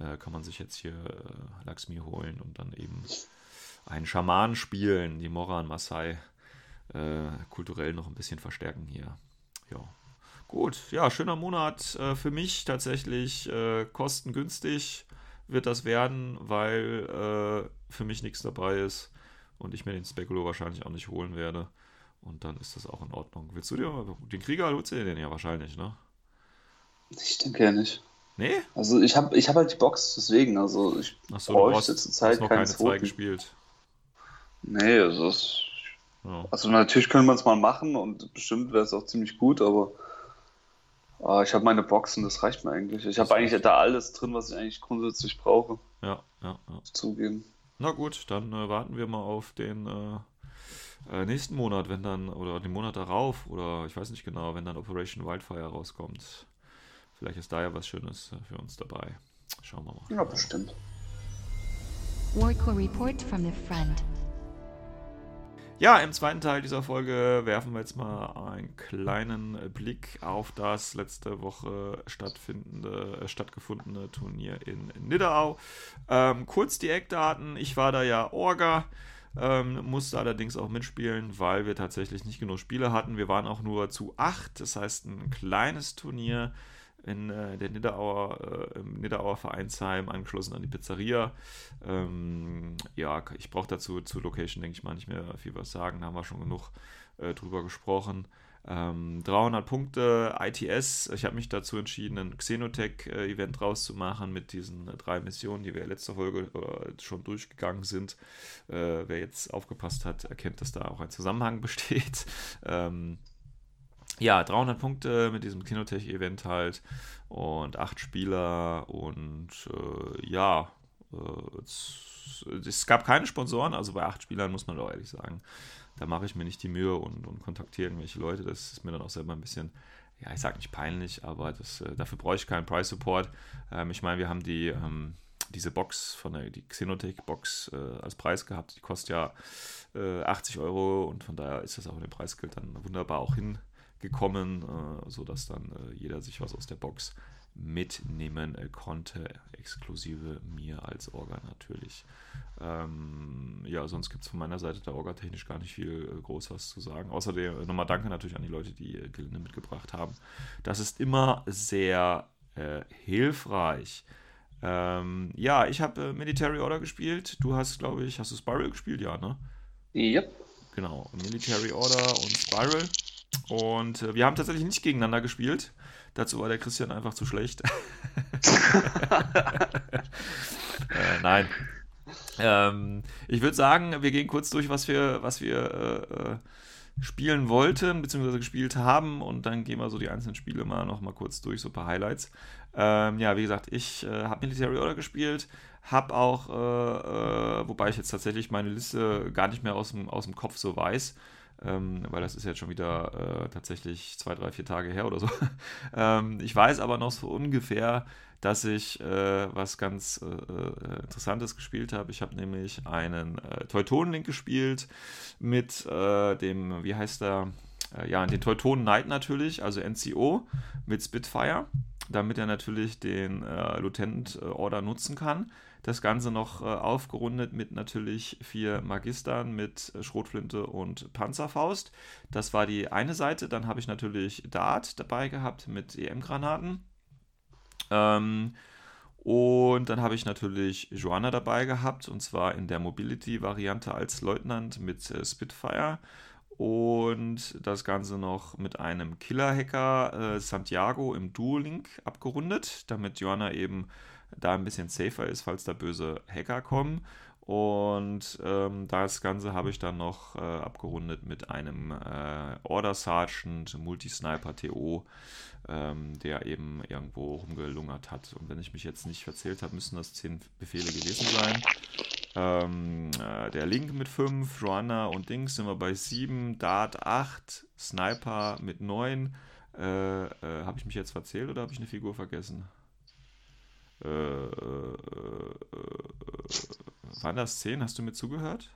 Äh, kann man sich jetzt hier äh, Laxmi holen und dann eben einen Schaman spielen, die Mora und Masai äh, kulturell noch ein bisschen verstärken hier. Ja. Gut, ja, schöner Monat äh, für mich tatsächlich äh, kostengünstig wird das werden, weil äh, für mich nichts dabei ist und ich mir den Spekulo wahrscheinlich auch nicht holen werde. Und dann ist das auch in Ordnung. Willst du dir den Krieger holst du dir den ja wahrscheinlich, ne? Ich denke ja nicht. Nee? Also ich habe ich hab halt die Box, deswegen. Also ich Achso, bräuchte zurzeit noch keine zwei gespielt. Nee, also das, ja. Also natürlich könnte man es mal machen und bestimmt wäre es auch ziemlich gut, aber äh, ich habe meine Boxen, das reicht mir eigentlich. Ich habe eigentlich da alles drin, was ich eigentlich grundsätzlich brauche. Ja, ja, ja. Zugeben. Na gut, dann äh, warten wir mal auf den äh, äh, nächsten Monat, wenn dann, oder den Monat darauf, oder ich weiß nicht genau, wenn dann Operation Wildfire rauskommt. Vielleicht ist da ja was Schönes äh, für uns dabei. Schauen wir mal. Ja, bestimmt. Warcore Report from the front. Ja, im zweiten Teil dieser Folge werfen wir jetzt mal einen kleinen Blick auf das letzte Woche stattfindende, äh, stattgefundene Turnier in Nidderau. Ähm, kurz die Eckdaten. Ich war da ja Orga. Ähm, musste allerdings auch mitspielen, weil wir tatsächlich nicht genug Spiele hatten. Wir waren auch nur zu acht, das heißt ein kleines Turnier in äh, der Niederauer, äh, im Niederauer Vereinsheim, angeschlossen an die Pizzeria. Ähm, ja, ich brauche dazu zur Location, denke ich mal, nicht mehr viel was sagen. Da haben wir schon genug äh, drüber gesprochen. Ähm, 300 Punkte ITS. Ich habe mich dazu entschieden, ein Xenotech-Event rauszumachen mit diesen äh, drei Missionen, die wir letzte Folge äh, schon durchgegangen sind. Äh, wer jetzt aufgepasst hat, erkennt, dass da auch ein Zusammenhang [laughs] besteht. Ähm, ja, 300 Punkte mit diesem Kinotech-Event halt und acht Spieler und äh, ja, äh, es, es, gab keine Sponsoren, also bei acht Spielern muss man doch ehrlich sagen, da mache ich mir nicht die Mühe und, und kontaktiere irgendwelche Leute, das ist mir dann auch selber ein bisschen, ja, ich sage nicht peinlich, aber das, äh, dafür brauche ich keinen Price Support. Ähm, ich meine, wir haben die, ähm, diese Box von der die Xenotech-Box äh, als Preis gehabt, die kostet ja 80 äh, Euro und von daher ist das auch in dem Preisgeld dann wunderbar auch hin gekommen, äh, sodass dann äh, jeder sich was aus der Box mitnehmen äh, konnte, exklusive mir als Orga natürlich. Ähm, ja, sonst gibt es von meiner Seite der Orga technisch gar nicht viel äh, groß was zu sagen. Außerdem nochmal danke natürlich an die Leute, die äh, Gelände mitgebracht haben. Das ist immer sehr äh, hilfreich. Ähm, ja, ich habe Military Order gespielt. Du hast, glaube ich, hast du Spiral gespielt? Ja, ne? Yep. Genau, Military Order und Spiral. Und äh, wir haben tatsächlich nicht gegeneinander gespielt. Dazu war der Christian einfach zu schlecht. [laughs] äh, nein. Ähm, ich würde sagen, wir gehen kurz durch, was wir, was wir äh, äh spielen wollten, beziehungsweise gespielt haben. Und dann gehen wir so die einzelnen Spiele mal noch kurz durch, so ein paar Highlights. Ähm, ja, wie gesagt, ich äh, habe Military Order gespielt, habe auch, äh, wobei ich jetzt tatsächlich meine Liste gar nicht mehr aus dem, aus dem Kopf so weiß ähm, weil das ist jetzt schon wieder äh, tatsächlich zwei, drei, vier Tage her oder so. [laughs] ähm, ich weiß aber noch so ungefähr, dass ich äh, was ganz äh, äh Interessantes gespielt habe. Ich habe nämlich einen äh, Teutonen-Link gespielt mit äh, dem, wie heißt der? ja, den Teutonen Knight natürlich, also NCO mit Spitfire. damit er natürlich den äh, Lieutenant Order nutzen kann. Das Ganze noch äh, aufgerundet mit natürlich vier Magistern mit Schrotflinte und Panzerfaust. Das war die eine Seite. Dann habe ich natürlich Dart dabei gehabt mit EM-Granaten. Ähm, und dann habe ich natürlich Joanna dabei gehabt, und zwar in der Mobility-Variante als Leutnant mit äh, Spitfire. Und das Ganze noch mit einem Killer-Hacker äh, Santiago im Dual-Link abgerundet, damit Joanna eben da ein bisschen safer ist, falls da böse Hacker kommen. Und ähm, das Ganze habe ich dann noch äh, abgerundet mit einem äh, Order Sergeant Multisniper TO, ähm, der eben irgendwo rumgelungert hat. Und wenn ich mich jetzt nicht verzählt habe, müssen das zehn Befehle gewesen sein. Ähm, äh, der Link mit 5, Joanna und Dings sind wir bei 7, Dart 8, Sniper mit 9. Äh, äh, habe ich mich jetzt verzählt oder habe ich eine Figur vergessen? Äh, äh, äh, waren das 10? Hast du mir zugehört?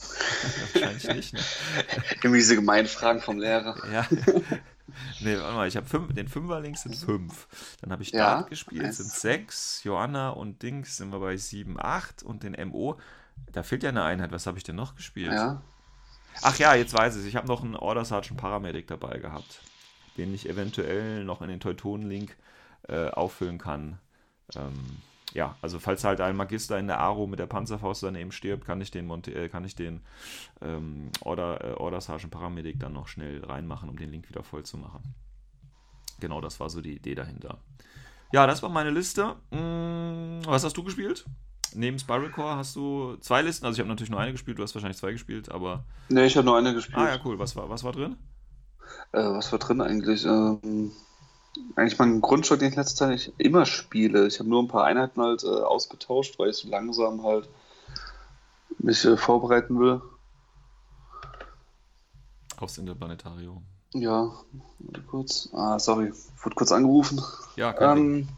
[laughs] Wahrscheinlich nicht. Ne? Immer diese gemeinen Fragen vom Lehrer. [laughs] Ja. Nee, warte mal, ich habe fünf, den Fünferlink sind fünf. Dann habe ich ja, Dart gespielt, nice. sind sechs. Joanna und Dings sind wir bei sieben, acht. Und den MO, da fehlt ja eine Einheit. Was habe ich denn noch gespielt? Ja. Ach ja, jetzt weiß ich. Ich habe noch einen Order Sergeant Paramedic dabei gehabt, den ich eventuell noch in den Teutonen-Link äh, auffüllen kann. Ähm, ja, also falls halt ein Magister in der Aro mit der Panzerfaust daneben stirbt, kann ich den, Monte äh, kann ich den ähm, Order, äh, Order Sergeant Paramedic dann noch schnell reinmachen, um den Link wieder voll zu machen. Genau, das war so die Idee dahinter. Ja, das war meine Liste. Hm, was hast du gespielt? Neben Spyrocore hast du zwei Listen. Also ich habe natürlich nur eine gespielt, du hast wahrscheinlich zwei gespielt, aber. Nee, ich habe nur eine gespielt. Ah ja, cool. Was war, was war drin? Äh, was war drin eigentlich? Ähm, eigentlich mein Grundstock, den ich in letzter Zeit nicht immer spiele. Ich habe nur ein paar Einheiten halt äh, ausgetauscht, weil ich so langsam halt mich äh, vorbereiten will. Aufs Interplanetarium. Ja, warte kurz. Ah, sorry, wurde kurz angerufen. Ja, ähm,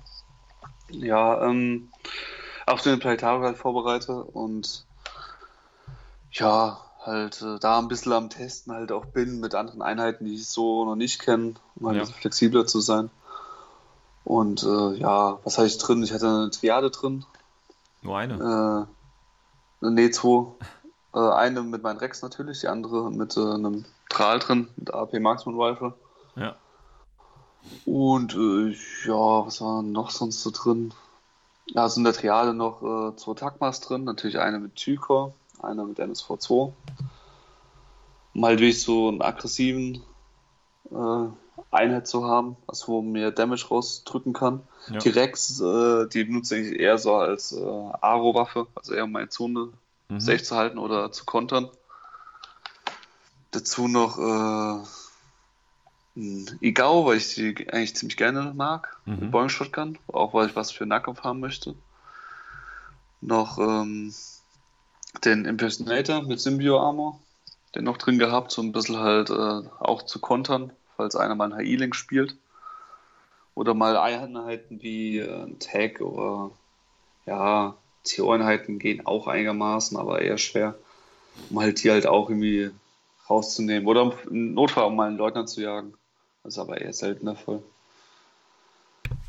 Ja, ähm, auf den Planetarium halt vorbereite und ja, halt äh, da ein bisschen am Testen halt auch bin mit anderen Einheiten, die ich so noch nicht kenne, um halt ja. flexibler zu sein. Und äh, ja, was hatte ich drin? Ich hatte eine Triade drin. Nur eine? Äh, nee, zwei. [laughs] äh, eine mit meinem Rex natürlich, die andere mit äh, einem Tral drin, mit AP Marksman Rifle. Ja. Und äh, ja, was war noch sonst so drin? Ja, also in der Triade noch äh, zwei Tagmas drin, natürlich eine mit Tykor einer mit NSV2. Um halt wirklich so einen aggressiven äh, Einheit zu haben, also wo man mehr Damage rausdrücken kann. Ja. Die Rex, äh, die benutze ich eher so als äh, Aro-Waffe, also eher um meine Zone mhm. safe zu halten oder zu kontern. Dazu noch äh, ein Igao, weil ich die eigentlich ziemlich gerne mag. Mhm. Boeing Shotgun, auch weil ich was für Nahkampf haben möchte. Noch ähm, den Impersonator mit Symbio Armor, den noch drin gehabt, so ein bisschen halt äh, auch zu kontern, falls einer mal ein HI-Link spielt. Oder mal Einheiten wie äh, Tag oder ja, CO-Einheiten gehen auch einigermaßen, aber eher schwer, um halt die halt auch irgendwie rauszunehmen. Oder im Notfall um mal einen Leutnant zu jagen. Das ist aber eher selten der Fall.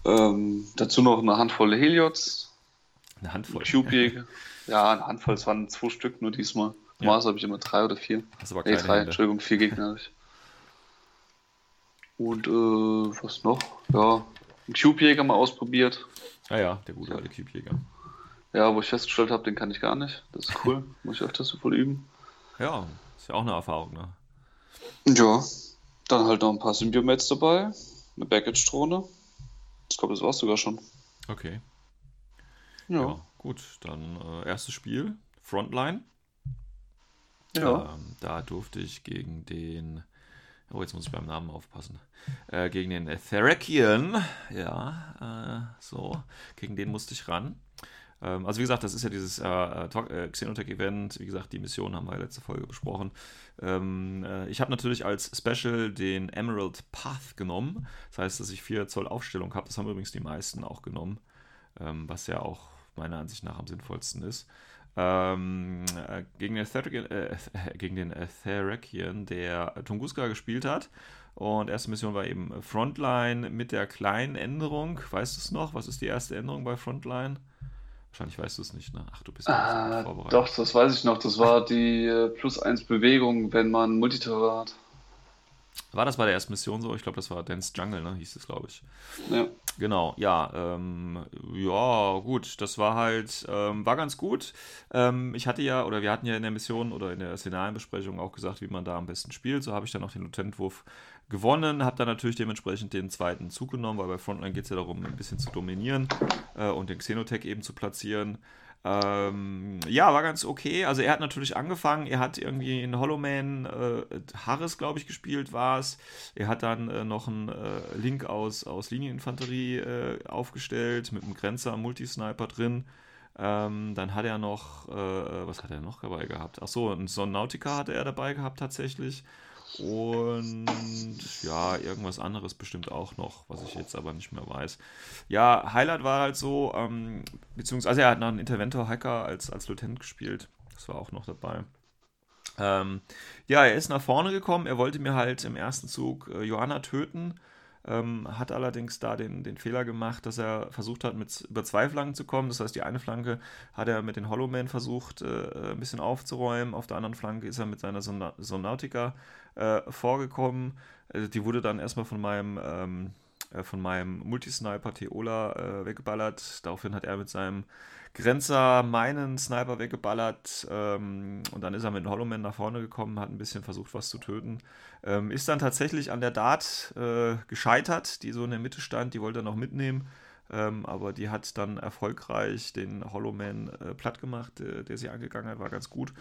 Ähm, dazu noch eine Handvoll Heliots. Eine Handvoll. Cube [laughs] Ja, eine Handvoll, es waren zwei Stück nur diesmal. Ja. habe ich immer drei oder vier. Hast aber keine nee, drei, Hände. Entschuldigung, vier Gegner habe ich. [laughs] Und äh, was noch? Ja, einen Cube-Jäger mal ausprobiert. Ah ja, der gute alte Cube-Jäger. Ja, wo ich festgestellt habe, den kann ich gar nicht. Das ist cool. [laughs] Muss ich öfters so voll üben. Ja, ist ja auch eine Erfahrung, ne? Ja, dann halt noch ein paar Symbiomets dabei. Eine Baggage-Drohne. Ich glaube, das war sogar schon. Okay. Ja. ja gut, dann äh, erstes Spiel, Frontline. Ja. Ähm, da durfte ich gegen den. Oh, jetzt muss ich beim Namen aufpassen. Äh, gegen den Therakian. Ja, äh, so. Gegen den musste ich ran. Ähm, also, wie gesagt, das ist ja dieses äh, äh Xenotech-Event. Wie gesagt, die Mission haben wir letzte Folge besprochen. Ähm, äh, ich habe natürlich als Special den Emerald Path genommen. Das heißt, dass ich 4 Zoll Aufstellung habe. Das haben übrigens die meisten auch genommen. Ähm, was ja auch meiner Ansicht nach am sinnvollsten ist. Ähm, äh, gegen den, äh, gegen den Therakian, der Tunguska gespielt hat. Und erste Mission war eben Frontline mit der kleinen Änderung. Weißt du es noch? Was ist die erste Änderung bei Frontline? Wahrscheinlich weißt du es nicht, ne? Ach, du bist ah, vorbereitet. Doch, das weiß ich noch. Das war die äh, plus 1 Bewegung, wenn man Multiterror hat. War das bei der ersten Mission so? Ich glaube, das war Dance Jungle, ne? Hieß es, glaube ich. Ja. Genau, ja. Ähm, ja, gut. Das war halt, ähm, war ganz gut. Ähm, ich hatte ja, oder wir hatten ja in der Mission oder in der Szenarienbesprechung auch gesagt, wie man da am besten spielt. So habe ich dann auch den Lieutenantwurf gewonnen, habe dann natürlich dementsprechend den zweiten Zug genommen, weil bei Frontline geht es ja darum, ein bisschen zu dominieren äh, und den Xenotech eben zu platzieren. Ähm, ja, war ganz okay. Also er hat natürlich angefangen, er hat irgendwie in Hollow Man äh, Harris, glaube ich, gespielt war es. Er hat dann äh, noch einen äh, Link aus, aus Linieninfanterie äh, aufgestellt mit einem Grenzer Multisniper drin. Ähm, dann hat er noch, äh, was hat er noch dabei gehabt? Achso, ein Sonnautica hatte er dabei gehabt tatsächlich. Und ja, irgendwas anderes bestimmt auch noch, was ich jetzt aber nicht mehr weiß. Ja, Highlight war halt so, ähm, beziehungsweise also er hat noch einen Interventor-Hacker als, als Lieutenant gespielt. Das war auch noch dabei. Ähm, ja, er ist nach vorne gekommen. Er wollte mir halt im ersten Zug äh, Johanna töten. Ähm, hat allerdings da den, den Fehler gemacht, dass er versucht hat, mit über zwei Flanken zu kommen. Das heißt, die eine Flanke hat er mit den Hollowman versucht, äh, ein bisschen aufzuräumen. Auf der anderen Flanke ist er mit seiner Sonautica äh, vorgekommen. Also die wurde dann erstmal von meinem, ähm, äh, von meinem Multisniper Teola äh, weggeballert. Daraufhin hat er mit seinem Grenzer meinen Sniper weggeballert ähm, und dann ist er mit dem Hollowman nach vorne gekommen, hat ein bisschen versucht, was zu töten. Ähm, ist dann tatsächlich an der Dart äh, gescheitert, die so in der Mitte stand, die wollte er noch mitnehmen. Ähm, aber die hat dann erfolgreich den Hollowman äh, platt gemacht, äh, der sie angegangen hat, war ganz gut.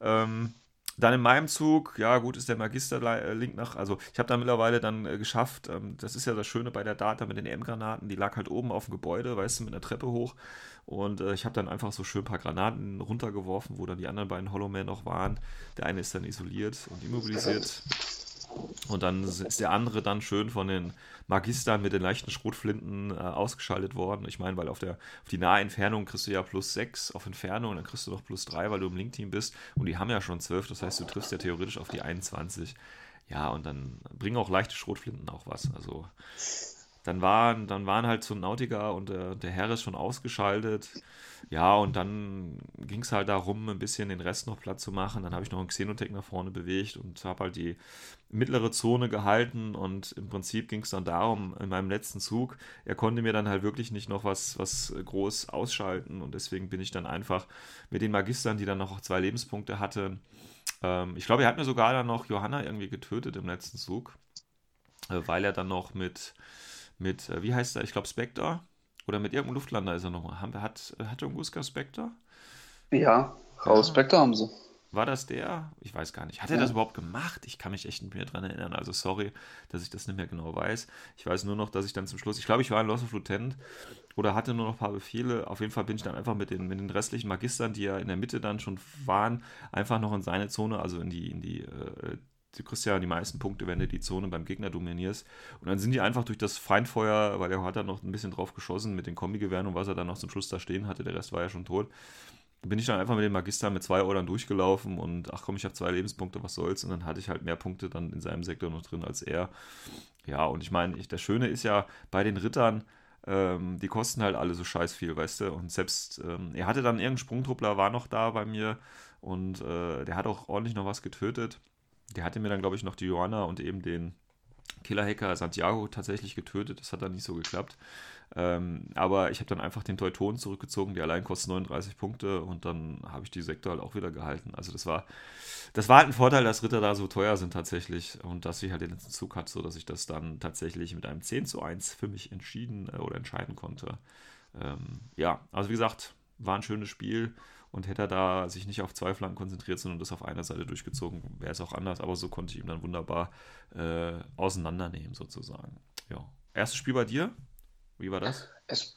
Ähm, dann in meinem Zug, ja gut, ist der Magister-Link nach, also ich habe da mittlerweile dann äh, geschafft, ähm, das ist ja das Schöne bei der Data mit den M-Granaten, die lag halt oben auf dem Gebäude, weißt du, mit einer Treppe hoch und äh, ich habe dann einfach so schön ein paar Granaten runtergeworfen, wo dann die anderen beiden Hollowmen noch waren. Der eine ist dann isoliert und immobilisiert. Und dann ist der andere dann schön von den Magistern mit den leichten Schrotflinten äh, ausgeschaltet worden. Ich meine, weil auf, der, auf die nahe Entfernung kriegst du ja plus 6 auf Entfernung dann kriegst du noch plus 3, weil du im Link-Team bist. Und die haben ja schon 12, das heißt, du triffst ja theoretisch auf die 21. Ja, und dann bringen auch leichte Schrotflinten auch was. Also dann waren, dann waren halt so Nautica und der, der Herr ist schon ausgeschaltet. Ja, und dann ging es halt darum, ein bisschen den Rest noch platt zu machen. Dann habe ich noch einen Xenotech nach vorne bewegt und habe halt die mittlere Zone gehalten. Und im Prinzip ging es dann darum, in meinem letzten Zug, er konnte mir dann halt wirklich nicht noch was, was groß ausschalten. Und deswegen bin ich dann einfach mit den Magistern, die dann noch zwei Lebenspunkte hatten. Ähm, ich glaube, er hat mir sogar dann noch Johanna irgendwie getötet im letzten Zug, äh, weil er dann noch mit mit, äh, wie heißt er? Ich glaube Spectre. Oder mit irgendeinem Luftlander ist er nochmal. Hat, hat Tunguska Spectre? Ja, Raus ja. Spectre haben sie. War das der? Ich weiß gar nicht. Hat er ja. das überhaupt gemacht? Ich kann mich echt nicht mehr dran erinnern. Also sorry, dass ich das nicht mehr genau weiß. Ich weiß nur noch, dass ich dann zum Schluss, ich glaube, ich war ein Loss of Lieutenant oder hatte nur noch ein paar Befehle. Auf jeden Fall bin ich dann einfach mit den, mit den restlichen Magistern, die ja in der Mitte dann schon waren, einfach noch in seine Zone, also in die, in die äh, du kriegst ja die meisten Punkte, wenn du die Zone beim Gegner dominierst. Und dann sind die einfach durch das Feindfeuer, weil er hat da noch ein bisschen drauf geschossen mit den Kombigewehren und was er dann noch zum Schluss da stehen hatte, der Rest war ja schon tot. Bin ich dann einfach mit dem Magister mit zwei Ordern durchgelaufen und ach komm, ich habe zwei Lebenspunkte, was soll's. Und dann hatte ich halt mehr Punkte dann in seinem Sektor noch drin als er. Ja, und ich meine, das Schöne ist ja bei den Rittern, ähm, die kosten halt alle so scheiß viel, weißt du. Und selbst, ähm, er hatte dann irgendeinen Sprungtruppler, war noch da bei mir und äh, der hat auch ordentlich noch was getötet. Der hatte mir dann, glaube ich, noch die Joanna und eben den Killer-Hacker Santiago tatsächlich getötet. Das hat dann nicht so geklappt. Ähm, aber ich habe dann einfach den Teuton zurückgezogen, die allein kostet 39 Punkte und dann habe ich die Sektor halt auch wieder gehalten. Also das war, das war halt ein Vorteil, dass Ritter da so teuer sind tatsächlich und dass ich halt den letzten Zug hatte, sodass ich das dann tatsächlich mit einem 10 zu 1 für mich entschieden äh, oder entscheiden konnte. Ähm, ja, also wie gesagt, war ein schönes Spiel. Und hätte er da sich nicht auf zwei Flanken konzentriert, sondern das auf einer Seite durchgezogen, wäre es auch anders. Aber so konnte ich ihn dann wunderbar äh, auseinandernehmen, sozusagen. Ja. Erstes Spiel bei dir? Wie war das? Erstes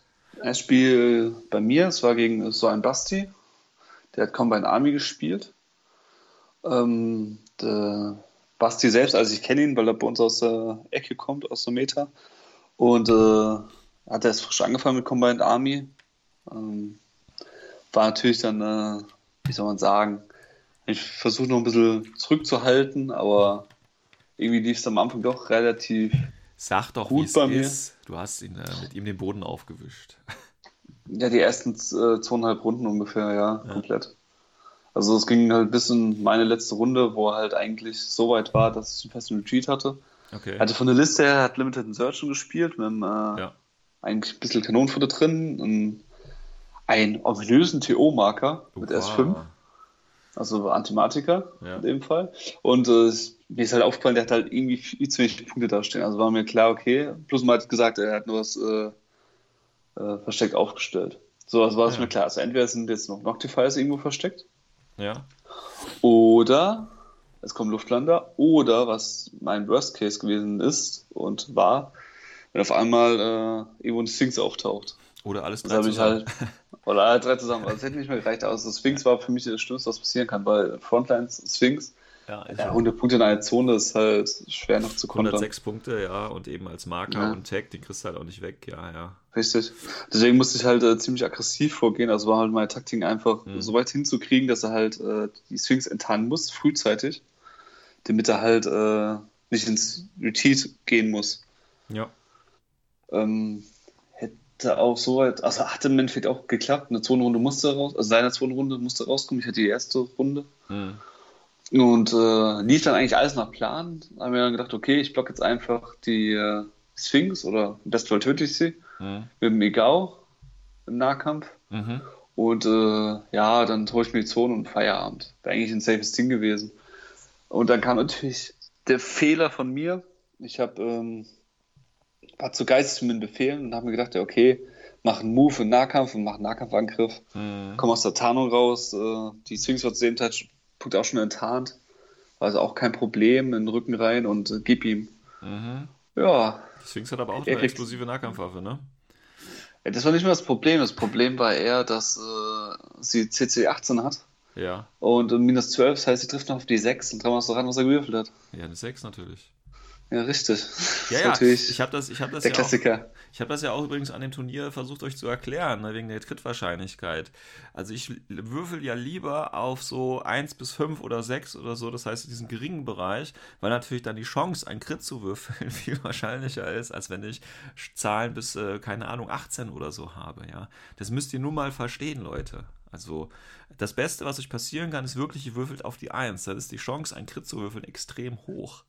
Spiel bei mir, es war gegen so ein Basti. Der hat Combine Army gespielt. Ähm, Basti selbst, also ich kenne ihn, weil er bei uns aus der Ecke kommt, aus der Meta. Und äh, hat erst frisch angefangen mit Combined Army. Ähm, war natürlich dann, äh, wie soll man sagen, ich versuche noch ein bisschen zurückzuhalten, aber irgendwie lief es am Anfang doch relativ. Sag doch, wie es ist. Du hast ihn äh, mit ihm den Boden aufgewischt. [laughs] Ja, die ersten äh, zweieinhalb Runden ungefähr, ja, ja, komplett. Also es ging halt bis in meine letzte Runde, wo er halt eigentlich so weit war, dass ich einen festen Retreat hatte. Okay. Hatte von der Liste her, hat Limited Insertion gespielt, mit einem, äh, ja. eigentlich ein bisschen Kanonenfutter drin, einen, einen ominösen TO-Marker mit S5. Also Antimatika ja. in dem Fall. Und äh, mir ist halt aufgefallen, der hat halt irgendwie viel zu wenig Punkte dastehen. Also war mir klar, okay. Plus man hat gesagt, er hat nur was äh, äh, versteckt aufgestellt. So, also war es ja. mir klar. Also entweder sind jetzt noch Noctifiers irgendwo versteckt. Ja. Oder es kommen Luftlander. Oder was mein Worst Case gewesen ist und war, wenn auf einmal äh, irgendwo ein Sphinx auftaucht. Oder alles drei zusammen. Halt, [laughs] oder alle drei zusammen. Also, das hätte nicht mehr gereicht. Also Sphinx war für mich das Schlimmste, was passieren kann, weil Frontlines Sphinx ja, ja, 100 Punkte in einer Zone ist halt schwer noch zu kontern. 106 Punkte, ja, und eben als Marker ja. und Tag, den kriegst du halt auch nicht weg, ja, ja. Richtig. Deswegen musste ich halt äh, ziemlich aggressiv vorgehen. Also war halt meine Taktik einfach mhm. so weit hinzukriegen, dass er halt äh, die Sphinx enttarnen muss, frühzeitig, damit er halt äh, nicht ins Retreat gehen muss. Ja. Ähm, hätte auch so weit, also hatte im Endeffekt auch geklappt. Eine Zonenrunde musste raus, also seine Zonenrunde musste rauskommen. Ich hatte die erste Runde. Mhm. Und äh, lief dann eigentlich alles nach Plan. Da haben wir dann gedacht, okay, ich block jetzt einfach die äh, Sphinx oder im besten Fall töte ich sie mhm. mit dem Egao im Nahkampf. Mhm. Und äh, ja, dann hole ich mir die Zone und Feierabend. Wäre eigentlich ein safes Ding gewesen. Und dann kam natürlich der Fehler von mir. Ich habe ähm, war zu geistig mit den Befehlen und habe mir gedacht, ja, okay, mach einen Move im Nahkampf und mach einen Nahkampfangriff. Mhm. Komm aus der Tarnung raus. Äh, die Sphinx wird zu dem Punkt auch schon enttarnt. Also auch kein Problem, in den Rücken rein und äh, gib ihm. Mhm. Ja. Sphinx hat aber auch eine explosive Nahkampfwaffe, ne? Das war nicht mehr das Problem. Das Problem war eher, dass äh, sie CC 18 hat. Ja. Und äh, minus 12, das heißt, sie trifft noch auf die 6 und dran was ran, was er gewürfelt hat. Ja, eine 6 natürlich. Ja, richtig. Ja, [laughs] ja, ich habe das, ich hab das der ja Klassiker. Auch, ich habe das ja auch übrigens an dem Turnier versucht euch zu erklären, ne, wegen der Trittwahrscheinlichkeit. Also ich würfel ja lieber auf so 1 bis 5 oder 6 oder so, das heißt in diesem geringen Bereich, weil natürlich dann die Chance, ein Crit zu würfeln, [laughs] viel wahrscheinlicher ist, als wenn ich Zahlen bis, äh, keine Ahnung, 18 oder so habe, ja. Das müsst ihr nur mal verstehen, Leute. Also das Beste, was euch passieren kann, ist wirklich, ihr würfelt auf die 1. Da ist die Chance, ein Crit zu würfeln, extrem hoch.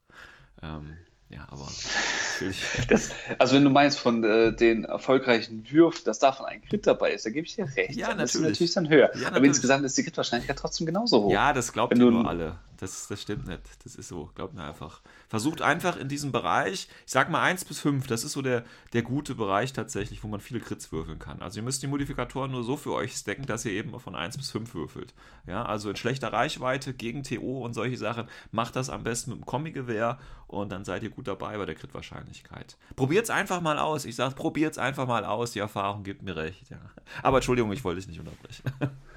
Ähm, ja, aber [laughs] das, also wenn du meinst von äh, den erfolgreichen Würfen, dass davon ein Crit dabei ist, da gebe ich dir recht. Ja, natürlich. Das ist natürlich dann höher. Ja, aber insgesamt ist die Crit-Wahrscheinlichkeit trotzdem genauso hoch. Ja, das glaubt ihr nur alle. Das, das stimmt nicht. Das ist so. Glaubt mir einfach. Versucht einfach in diesem Bereich, ich sag mal 1 bis 5, das ist so der, der gute Bereich tatsächlich, wo man viele Crits würfeln kann. Also ihr müsst die Modifikatoren nur so für euch stacken, dass ihr eben von 1 bis 5 würfelt. Ja, also in schlechter Reichweite gegen TO und solche Sachen, macht das am besten mit dem Kombi-Gewehr und dann seid ihr gut dabei bei der Crit-Wahrscheinlichkeit. Probiert es einfach mal aus. Ich sage, probiert es einfach mal aus. Die Erfahrung gibt mir recht. Ja. Aber Entschuldigung, ich wollte dich nicht unterbrechen. [laughs]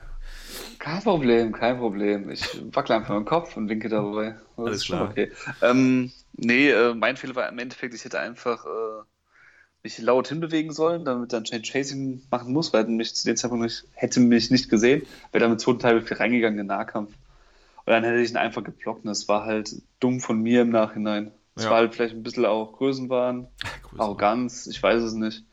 Kein Problem, kein Problem. Ich wackle einfach meinen Kopf und winke dabei. Das Alles ist schon klar. okay. Ähm, nee, äh, mein Fehler war im Endeffekt, ich hätte einfach äh, mich laut hinbewegen sollen, damit dann Chain Chasing machen muss, weil mich zu dem Zeitpunkt nicht, hätte mich nicht gesehen, wäre dann mit zweiten Teil viel reingegangen in den Nahkampf. Und dann hätte ich ihn einfach geblockt und das war halt dumm von mir im Nachhinein. Es ja. war halt vielleicht ein bisschen auch Größenwahn, [laughs] Arroganz, ich weiß es nicht.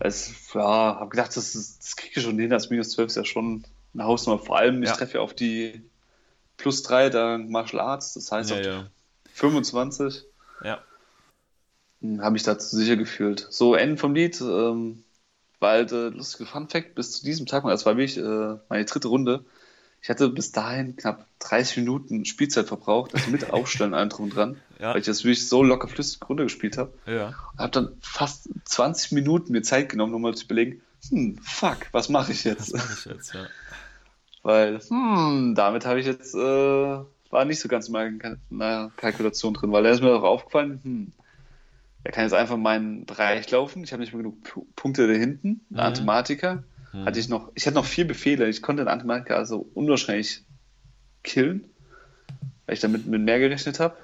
Es, ja, habe gedacht, das, das kriege ich schon hin, das minus 12 ist ja schon eine Hausnummer. Vor allem, ich treffe ja auf die plus 3 der Martial Arts, das heißt ja, auf ja. 25. Ja. Hm, habe ich dazu sicher gefühlt. So, Ende vom Lied, ähm, halt äh, lustige Fun Fact, bis zu diesem Tag, das war wirklich äh, meine dritte Runde. Ich hatte bis dahin knapp 30 Minuten Spielzeit verbraucht, also mit [laughs] Aufstellen allem drum dran, ja. weil ich das wirklich so locker flüssig runtergespielt habe. Ja. Und habe dann fast 20 Minuten mir Zeit genommen, um mal zu überlegen, hm, fuck, was mache ich jetzt? Was mache ich jetzt, ja. [laughs] Weil, hm, damit habe ich jetzt, äh, war nicht so ganz in meiner Kalkulation drin, weil da ist mir auch aufgefallen, hm, er kann jetzt einfach meinen Bereich laufen. Ich habe nicht mehr genug P Punkte da hinten. Ein mhm. Anthematiker. Mhm. Hatte ich noch, ich hatte noch vier Befehle. Ich konnte den Anthematiker also unwahrscheinlich killen, weil ich damit mit mehr gerechnet habe.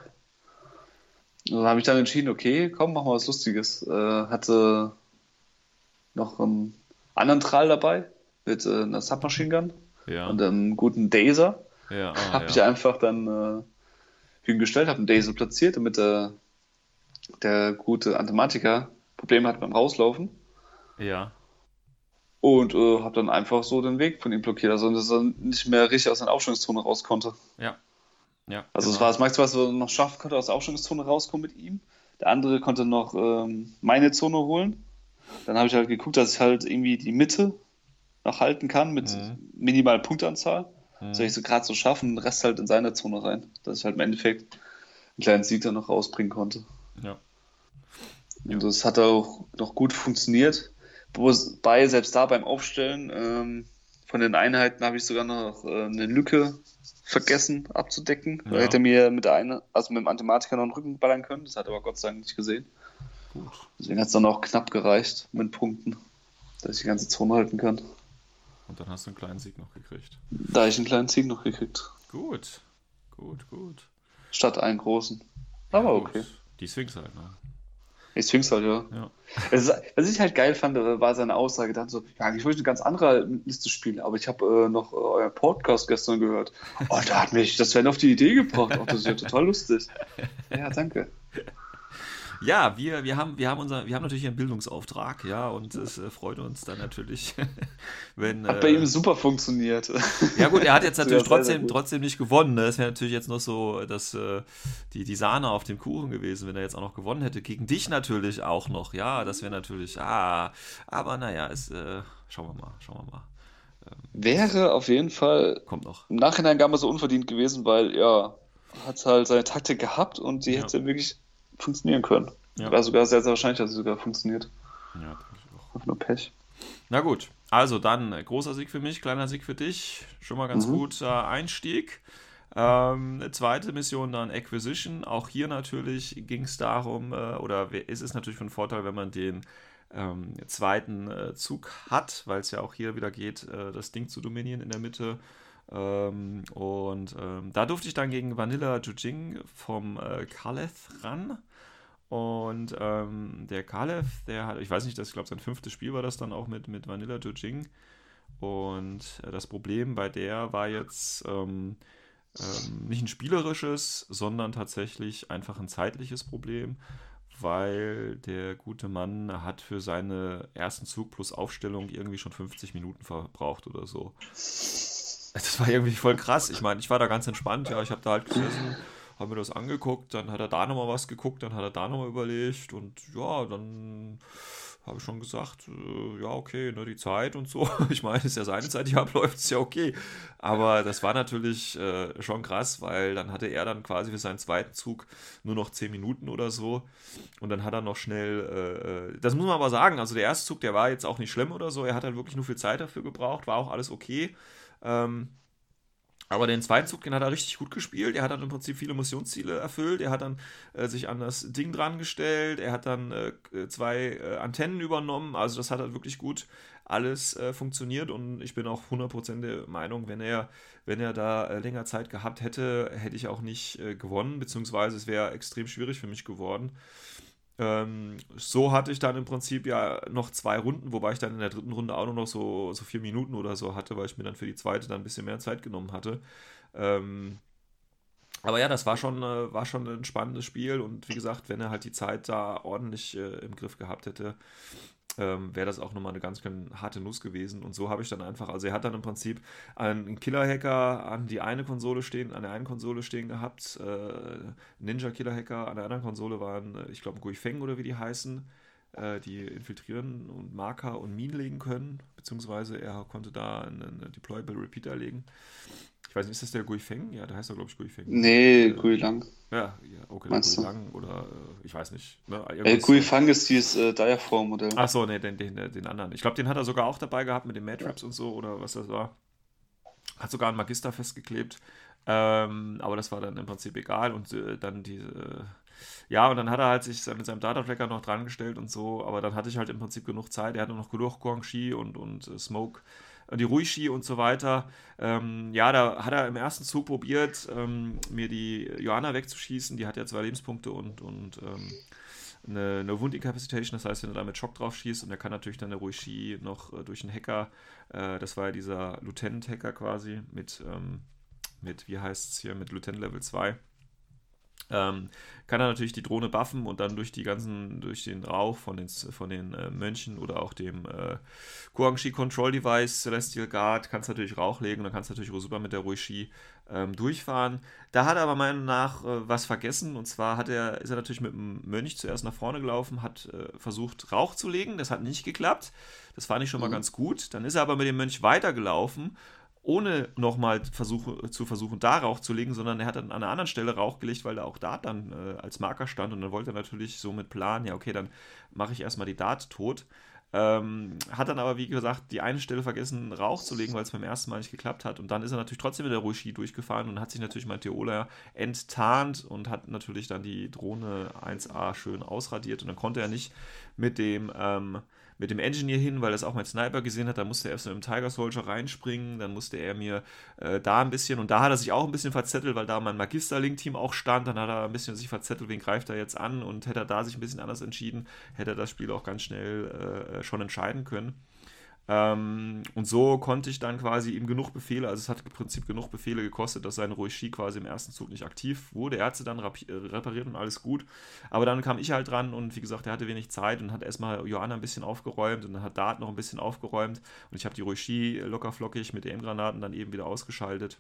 Und dann habe ich dann entschieden, okay, komm, machen wir was Lustiges. Äh, hatte noch einen anderen Tral dabei, mit äh, einer Submachine Gun Ja. und einem guten Daser. ja, ah, habe ich einfach dann äh, hingestellt, habe einen Daisy platziert, damit der, der gute Anthematiker Probleme hat beim Rauslaufen. ja. Und äh, habe dann einfach so den Weg von ihm blockiert, also dass er nicht mehr richtig aus seiner Aufstellungszone raus konnte. Ja. Ja. Also es genau. war das Maximum, was er noch schaffen konnte, aus der Aufstellungszone rauskommen mit ihm. Der andere konnte noch ähm, meine Zone holen. Dann habe ich halt geguckt, dass ich halt irgendwie die Mitte noch halten kann mit Mhm. minimaler Punktanzahl. Mhm. Soll ich so gerade so schaffen, den Rest halt in seine Zone rein. Dass ich halt im Endeffekt einen kleinen Sieg dann noch rausbringen konnte. Ja. Und das hat auch noch gut funktioniert. Wobei selbst da beim Aufstellen ähm, von den Einheiten habe ich sogar noch äh, eine Lücke vergessen abzudecken. Da Ja. hätte er mir mit der eine, also mit dem Anthematiker noch einen Rücken ballern können. Das hat er aber Gott sei Dank nicht gesehen. Gut. Deswegen hat es dann auch knapp gereicht mit Punkten, dass ich die ganze Zone halten kann. Und dann hast du einen kleinen Sieg noch gekriegt. Da ich einen kleinen Sieg noch gekriegt. Gut. Gut, gut. Statt einen großen. Aber Ja, okay. Die Sphinx halt, ne? Ich Sphinx halt, ja. Ja. Es ist, was ich halt geil fand, äh, war seine Aussage dann so, ja, wollte ich eine ganz andere Liste spielen, aber ich habe äh, noch äh, euer Podcast gestern gehört. Oh, da hat mich das Sven auf die Idee gebracht. Oh, das ist ja total lustig. [laughs] Ja, danke. Ja, wir, wir, haben, wir, haben unser, wir haben natürlich einen Bildungsauftrag, ja, und es äh, freut uns dann natürlich, [laughs] wenn. Hat äh, bei ihm super funktioniert. Ja gut, er hat jetzt [laughs] natürlich trotzdem, trotzdem nicht gewonnen. Ne? Das wäre natürlich jetzt noch so das, äh, die, die Sahne auf dem Kuchen gewesen, wenn er jetzt auch noch gewonnen hätte. Gegen dich natürlich auch noch. Ja, das wäre natürlich, ah, aber naja, es, äh, schauen wir mal, schauen wir mal. Wäre auf jeden Fall Kommt noch. im Nachhinein gar mal so unverdient gewesen, weil ja, hat halt seine Taktik gehabt und die Ja. hätte wirklich funktionieren können. Ja. War sogar sehr, sehr wahrscheinlich, dass sie sogar funktioniert. Ja, denke ich auch. Einfach nur Pech. Na gut, also dann äh, großer Sieg für mich, kleiner Sieg für dich. Schon mal ganz Mhm. guter Einstieg. Ähm, zweite Mission dann Acquisition. Auch hier natürlich ging es darum, äh, oder ist es natürlich von Vorteil, wenn man den ähm, zweiten äh, Zug hat, weil es ja auch hier wieder geht, äh, das Ding zu dominieren in der Mitte. Ähm, und ähm, da durfte ich dann gegen Vanilla Jujing vom äh, Kaleth ran. Und ähm, der Kalev, der hat, ich weiß nicht, das, ich glaube, sein fünftes Spiel war das dann auch mit, mit Vanilla Jujing. Und äh, das Problem bei der war jetzt ähm, ähm, nicht ein spielerisches, sondern tatsächlich einfach ein zeitliches Problem, weil der gute Mann hat für seine ersten Zug plus Aufstellung irgendwie schon 50 Minuten verbraucht oder so. Das war irgendwie voll krass. Ich meine, ich war da ganz entspannt, ja, ich habe da halt gesessen, habe mir das angeguckt, dann hat er da nochmal was geguckt, dann hat er da nochmal überlegt und ja, dann habe ich schon gesagt, äh, ja, okay, ne, die Zeit und so. [laughs] Ich meine, ist ja seine Zeit, die abläuft, ist ja okay. Aber das war natürlich äh, schon krass, weil dann hatte er dann quasi für seinen zweiten Zug nur noch 10 Minuten oder so. Und dann hat er noch schnell, äh, äh, das muss man aber sagen, also der erste Zug, der war jetzt auch nicht schlimm oder so. Er hat halt wirklich nur viel Zeit dafür gebraucht, war auch alles okay. Ähm, aber den zweiten Zug, den hat er richtig gut gespielt. Er hat dann im Prinzip viele Missionsziele erfüllt. Er hat dann äh, sich an das Ding dran gestellt. Er hat dann äh, zwei äh, Antennen übernommen. Also das hat halt wirklich gut alles äh, funktioniert. Und ich bin auch 100% der Meinung, wenn er, wenn er da äh, länger Zeit gehabt hätte, hätte ich auch nicht äh, gewonnen. Beziehungsweise es wäre extrem schwierig für mich geworden. Ähm, so hatte ich dann im Prinzip ja noch zwei Runden, wobei ich dann in der dritten Runde auch nur noch so, so vier Minuten oder so hatte, weil ich mir dann für die zweite dann ein bisschen mehr Zeit genommen hatte. Ähm, aber ja, das war schon, äh, war schon ein spannendes Spiel und wie gesagt, wenn er halt die Zeit da ordentlich äh, im Griff gehabt hätte, ähm, wäre das auch nochmal eine ganz, ganz harte Nuss gewesen. Und so habe ich dann einfach, also er hat dann im Prinzip einen Killer-Hacker an die eine Konsole stehen, an der einen Konsole stehen gehabt, äh, Ninja-Killer-Hacker an der anderen Konsole waren, äh, ich glaube, Guifeng oder wie die heißen, äh, die infiltrieren und Marker und Minen legen können, beziehungsweise er konnte da einen, einen Deployable Repeater legen. Ich weiß nicht, ist das der Guifeng? Ja, der heißt doch, glaube ich, Guifeng. Nee, Äh, Gui Lang. Ja, ja okay, Meinst Gui du? Lang oder äh, ich weiß nicht. Ne, Äh, irgendwas Gui so. Fang ist dieses äh, Diaform-Modell. Ach so, nee, den, den, den anderen. Ich glaube, den hat er sogar auch dabei gehabt mit den Matrips und so oder was das war. Hat sogar einen Magister festgeklebt. Ähm, aber das war dann im Prinzip egal und äh, dann diese. Äh, ja, und dann hat er halt sich mit seinem Data-Tracker noch dran gestellt und so, aber dann hatte ich halt im Prinzip genug Zeit. Er hatte noch genug Guangxi und, und äh, Smoke, äh, die Ruishi und so weiter. Ähm, ja, da hat er im ersten Zug probiert, ähm, mir die Johanna wegzuschießen. Die hat ja zwei Lebenspunkte und, und ähm, eine, eine Wundincapacitation, das heißt, wenn du da mit Schock drauf schießt und er kann natürlich dann der Ruishi noch äh, durch einen Hacker, äh, das war ja dieser Lieutenant-Hacker quasi mit, ähm, mit, wie heißt es hier, mit Lieutenant Level 2 ähm, kann er natürlich die Drohne buffen und dann durch die ganzen, durch den Rauch von den, von den äh, Mönchen oder auch dem äh, Guangxi Control Device Celestial Guard kannst du natürlich Rauch legen und dann kannst du natürlich super mit der Ruishi ähm, durchfahren. Da hat er aber meiner Meinung nach äh, was vergessen und zwar hat er, ist er natürlich mit dem Mönch zuerst nach vorne gelaufen, hat äh, versucht Rauch zu legen, das hat nicht geklappt. Das fand ich schon mal mhm. ganz gut. Dann ist er aber mit dem Mönch weitergelaufen ohne nochmal versuche, zu versuchen, da Rauch zu legen, sondern er hat dann an einer anderen Stelle Rauch gelegt, weil er auch Dart dann äh, als Marker stand und dann wollte er natürlich so mit Plan, ja, okay, dann mache ich erstmal die Dart tot. Ähm, hat dann aber, wie gesagt, die eine Stelle vergessen, Rauch zu legen, weil es beim ersten Mal nicht geklappt hat. Und dann ist er natürlich trotzdem mit der Ruishi durchgefahren und hat sich natürlich mein Theola enttarnt und hat natürlich dann die Drohne 1A schön ausradiert. Und dann konnte er nicht mit dem ähm, mit dem Engineer hin, weil das auch mein Sniper gesehen hat. Da musste er erst mit dem Tiger Soldier reinspringen. Dann musste er mir äh, da ein bisschen, und da hat er sich auch ein bisschen verzettelt, weil da mein Magister-Link-Team auch stand. Dann hat er ein bisschen sich verzettelt, wen greift er jetzt an und hätte er da sich ein bisschen anders entschieden, hätte er das Spiel auch ganz schnell äh, schon entscheiden können. Ähm, und so konnte ich dann quasi ihm genug Befehle, also es hat im Prinzip genug Befehle gekostet, dass sein Roishi quasi im ersten Zug nicht aktiv wurde. Er hat sie dann äh, repariert und alles gut. Aber dann kam ich halt dran und wie gesagt, er hatte wenig Zeit und hat erstmal Johanna ein bisschen aufgeräumt und dann hat Dart noch ein bisschen aufgeräumt. Und ich habe die Roishi locker flockig mit EM-Granaten dann eben wieder ausgeschaltet.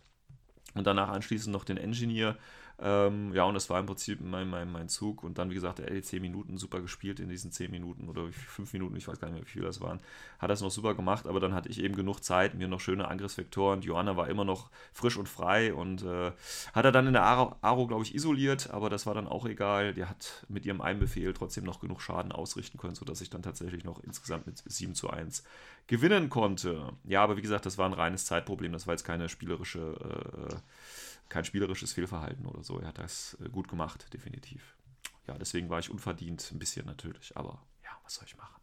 Und danach anschließend noch den Engineer ähm, ja, und das war im Prinzip mein, mein, mein Zug. Und dann, wie gesagt, der L10 Minuten super gespielt in diesen 10 Minuten oder 5 Minuten, ich weiß gar nicht mehr, wie viel das waren. Hat das noch super gemacht, aber dann hatte ich eben genug Zeit, mir noch schöne Angriffsvektoren. Johanna war immer noch frisch und frei und äh, hat er dann in der Aro, Aro glaube ich, isoliert, aber das war dann auch egal. Die hat mit ihrem Einbefehl trotzdem noch genug Schaden ausrichten können, sodass ich dann tatsächlich noch insgesamt mit 7 zu 1 gewinnen konnte. Ja, aber wie gesagt, das war ein reines Zeitproblem, das war jetzt keine spielerische. Äh, kein spielerisches Fehlverhalten oder so. Er hat das äh, gut gemacht, definitiv. Ja, deswegen war ich unverdient, ein bisschen natürlich, aber ja, was soll ich machen?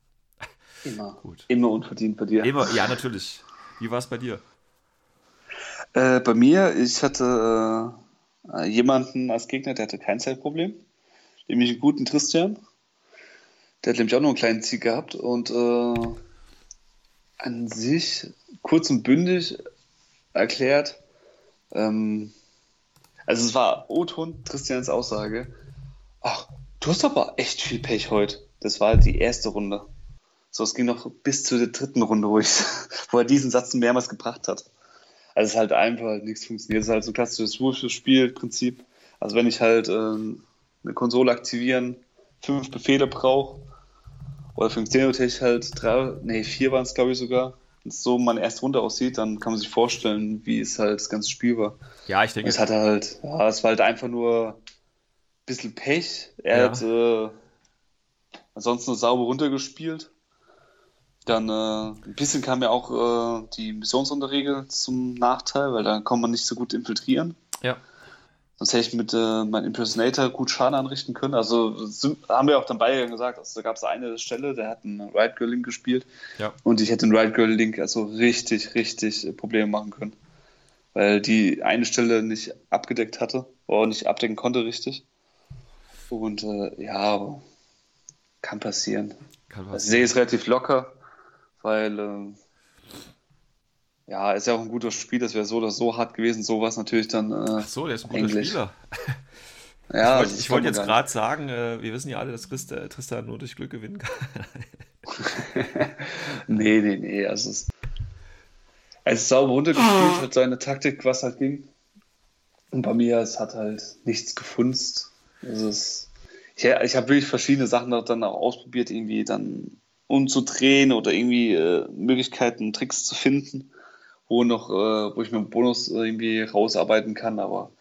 Immer. [laughs] gut. Immer unverdient bei dir. Immer, ja, natürlich. Wie war es bei dir? Äh, bei mir, ich hatte äh, jemanden als Gegner, der hatte kein Zeitproblem, nämlich einen guten Christian. Der hat nämlich auch noch einen kleinen Ziel gehabt und äh, an sich kurz und bündig erklärt, ähm, also es war O-Ton, Christians Aussage. Ach, du hast aber echt viel Pech heute. Das war die erste Runde. So, es ging noch bis zur dritten Runde, wo, ich, [laughs] wo er diesen Satz mehrmals gebracht hat. Also es ist halt einfach nichts funktioniert. Es ist halt so ein klassisches Wurfspielprinzip. Also wenn ich halt ähm, eine Konsole aktivieren, fünf Befehle brauche, oder für den Xenotech halt drei, nee, vier waren es glaube ich sogar, so meine erste Runde aussieht, dann kann man sich vorstellen, wie es halt das ganze Spiel war. Ja, ich denke. Es hat halt, ja, es war halt einfach nur ein bisschen Pech. Er ja. hat äh, ansonsten sauber runtergespielt. Dann äh, ein bisschen kam ja auch äh, die Missionsunterregel zum Nachteil, weil da kann man nicht so gut infiltrieren. Ja. Sonst hätte ich mit äh, meinem Impersonator gut Schaden anrichten können. Also sind, haben wir auch dann beide gesagt. Also, da gab es eine Stelle, der hat einen Right Girl Link gespielt. Ja. Und ich hätte einen Right Girl Link also richtig, richtig Probleme machen können. Weil die eine Stelle nicht abgedeckt hatte oder nicht abdecken konnte richtig. Und äh, ja, kann passieren. Kann passieren. Also, ich sehe es relativ locker, weil äh, ja, ist ja auch ein guter Spiel, das wäre so oder so hart gewesen, sowas natürlich dann. Äh, Ach so, der ist ein guter Englisch. Spieler. [laughs] ja, ich wollte wollt jetzt gerade sagen, äh, wir wissen ja alle, dass Christa, äh, Tristan nur durch Glück gewinnen kann. [laughs] nee, nee, nee. Also es, es ist sauber runtergespielt, hat seine Taktik, was halt ging. Und bei mir, es hat halt nichts gefunzt. Also es, ich, ich habe wirklich verschiedene Sachen dann auch ausprobiert, irgendwie dann umzudrehen oder irgendwie äh, Möglichkeiten, Tricks zu finden wo noch, äh, wo ich mir einen Bonus irgendwie rausarbeiten kann, aber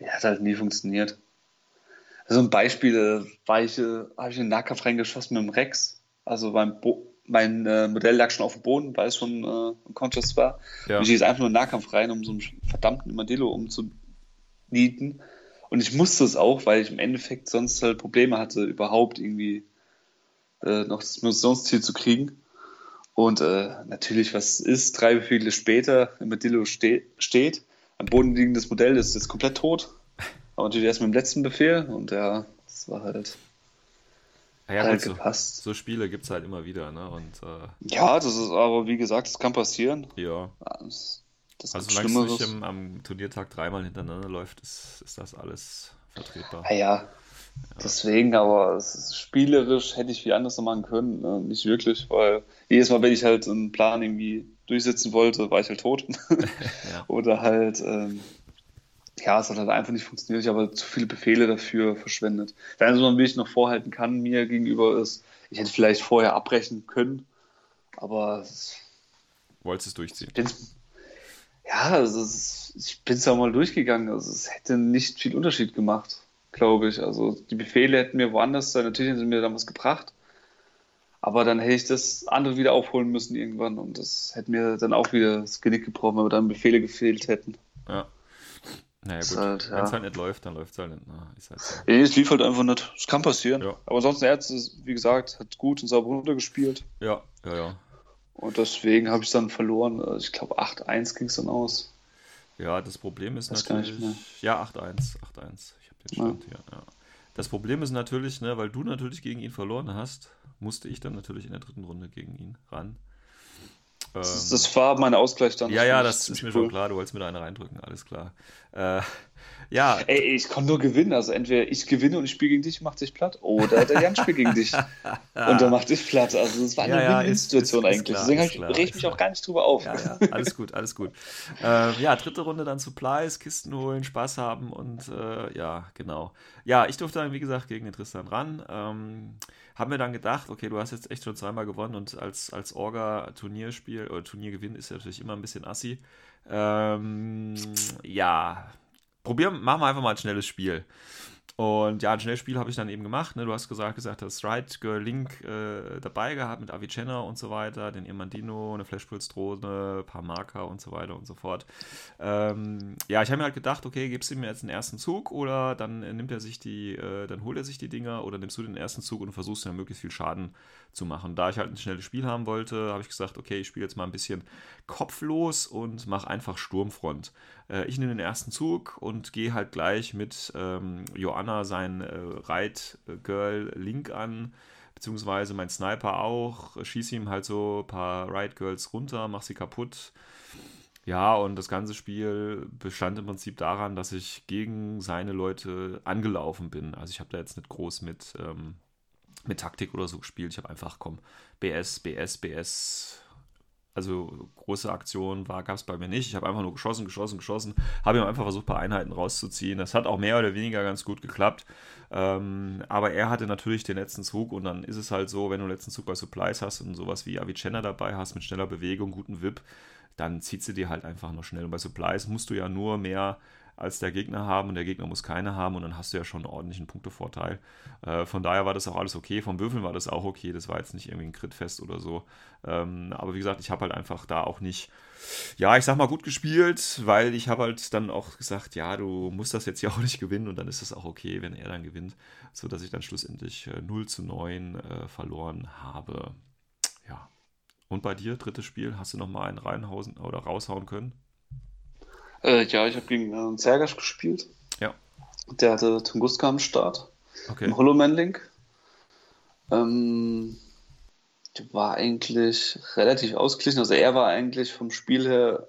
ja, hat halt nie funktioniert. Also ein Beispiel, äh, war ich, äh, habe ich in den Nahkampf reingeschossen mit dem Rex. Also mein, Bo mein äh, Modell lag schon auf dem Boden, weil es schon äh, unconscious war. Ja. Und ich schieße einfach nur in den Nahkampf rein, um so einen verdammten Madillo umzunieten. Und ich musste es auch, weil ich im Endeffekt sonst halt Probleme hatte, überhaupt irgendwie äh, noch das Missionsziel zu kriegen. Und äh, natürlich, was ist, drei Befehle später, wenn Medillo ste steht, ein bodenliegendes Modell ist jetzt komplett tot. Aber natürlich erst mit dem letzten Befehl und ja, das war halt Ja, halt so, gepasst. so Spiele gibt es halt immer wieder, ne? Und äh, Ja, das ist aber, wie gesagt, das kann passieren. ja. Das, das Also solange es nicht im, am Turniertag dreimal hintereinander läuft, ist, ist das alles vertretbar. Ah ja, deswegen, aber ist spielerisch hätte ich viel anderes noch machen können. äh, Nicht wirklich, weil jedes Mal, wenn ich halt einen Plan irgendwie durchsetzen wollte, war ich halt tot. [laughs] Ja. Oder halt, ähm, ja, es hat halt einfach nicht funktioniert. Ich habe halt zu viele Befehle dafür verschwendet. Das Einzige, was ich noch vorhalten kann mir gegenüber ist, ich hätte vielleicht vorher abbrechen können, aber es- Wolltest es durchziehen? ja, also ich bin es ja mal durchgegangen. Also es hätte nicht viel Unterschied gemacht, glaube ich. Also die Befehle hätten mir woanders sein. Natürlich hätten sie mir was gebracht. Aber dann hätte ich das andere wieder aufholen müssen irgendwann. Und das hätte mir dann auch wieder das Genick gebrochen, wenn mir dann Befehle gefehlt hätten. Ja. Naja, gut. halt. Wenn es halt nicht läuft, dann läuft es halt nicht. Na, ist halt so. Nee, es lief halt einfach nicht. Es kann passieren. Ja. Aber ansonsten, er hat wie gesagt, hat gut und sauber runtergespielt. Ja, ja, ja. Und deswegen habe ich dann verloren. Also Ich glaube, 8-1 ging es dann aus. Ja, das Problem ist nicht natürlich. Ja, 8-1. 8-1. Den Ja. Stand hier. Ja. Das Problem ist natürlich, ne, weil du natürlich gegen ihn verloren hast, musste ich dann natürlich in der dritten Runde gegen ihn ran. Das, Ähm, das war mein Ausgleich dann. ja, ja, das ist mir cool. schon klar. Du wolltest mir da eine reindrücken, alles klar. Äh, ja, Ey, ich konnte nur gewinnen. Also entweder ich gewinne und ich spiele gegen dich, macht dich platt, oder der Jan spielt gegen dich [laughs] und der macht dich platt. Also das war eine Ja, ja, Win-Win-Situation ist- ist eigentlich. klar, Deswegen ist ich, reg ich ist mich auch gar nicht drüber auf. Ja, ja, alles gut, alles gut. Ähm, ja, dritte Runde dann Supplies, Kisten holen, Spaß haben und äh, ja, genau. Ja, ich durfte dann, wie gesagt, gegen den Tristan ran. Ähm, haben mir dann gedacht, okay, du hast jetzt echt schon zweimal gewonnen und als, als Orga-Turnierspiel oder Turniergewinn ist ja natürlich immer ein bisschen assi. Ähm, ja, probieren, machen wir einfach mal ein schnelles Spiel. Und ja, ein schnelles Spiel habe ich dann eben gemacht. Ne? Du hast gesagt, gesagt, hast Right Girl Link äh, dabei gehabt mit Avicenna und so weiter, den Irmandino, eine Flashpulse-Drohne, ein paar Marker und so weiter und so fort. Ähm, ja, ich habe mir halt gedacht, okay, gibst du ihm jetzt den ersten Zug oder dann nimmt er sich die, äh, dann holt er sich die Dinger oder nimmst du den ersten Zug und versuchst dann möglichst viel Schaden zu machen. Da ich halt ein schnelles Spiel haben wollte, habe ich gesagt, okay, ich spiele jetzt mal ein bisschen kopflos und mache einfach Sturmfront. Äh, ich nehme den ersten Zug und gehe halt gleich mit ähm, Joanna sein äh, Reit Girl Link an, beziehungsweise mein Sniper auch, schieße ihm halt so ein paar Ride Girls runter, mach sie kaputt. Ja, und das ganze Spiel bestand im Prinzip daran, dass ich gegen seine Leute angelaufen bin. Also ich habe da jetzt nicht groß mit, ähm, mit Taktik oder so gespielt. Ich habe einfach, komm, BS, BS, BS. Also große Aktion war, gab es bei mir nicht. Ich habe einfach nur geschossen, geschossen, geschossen. Habe ihm einfach versucht, ein paar Einheiten rauszuziehen. Das hat auch mehr oder weniger ganz gut geklappt. Ähm, aber er hatte natürlich den letzten Zug und dann ist es halt so, wenn du den letzten Zug bei Supplies hast und sowas wie Avicenna dabei hast mit schneller Bewegung, guten Whip, dann zieht sie dir halt einfach noch schnell. Und bei Supplies musst du ja nur mehr als der Gegner haben und der Gegner muss keine haben und dann hast du ja schon einen ordentlichen Punktevorteil. Äh, von daher war das auch alles okay. Vom Würfeln war das auch okay. Das war jetzt nicht irgendwie ein Crit-Fest oder so. Ähm, aber wie gesagt, ich habe halt einfach da auch nicht, ja, ich sag mal gut gespielt, weil ich habe halt dann auch gesagt, ja, du musst das jetzt ja [laughs] auch nicht gewinnen und dann ist es auch okay, wenn er dann gewinnt, sodass ich dann schlussendlich äh, 0 zu 9 äh, verloren habe. Ja. Und bei dir, drittes Spiel, hast du noch mal einen reinhausen oder raushauen können? Äh, ja, ich habe gegen äh, Zergasch gespielt. Ja. Der hatte Tunguska am Start. Okay. Im Holoman-Link. Ähm, der war eigentlich relativ ausgeglichen. Also er war eigentlich vom Spiel her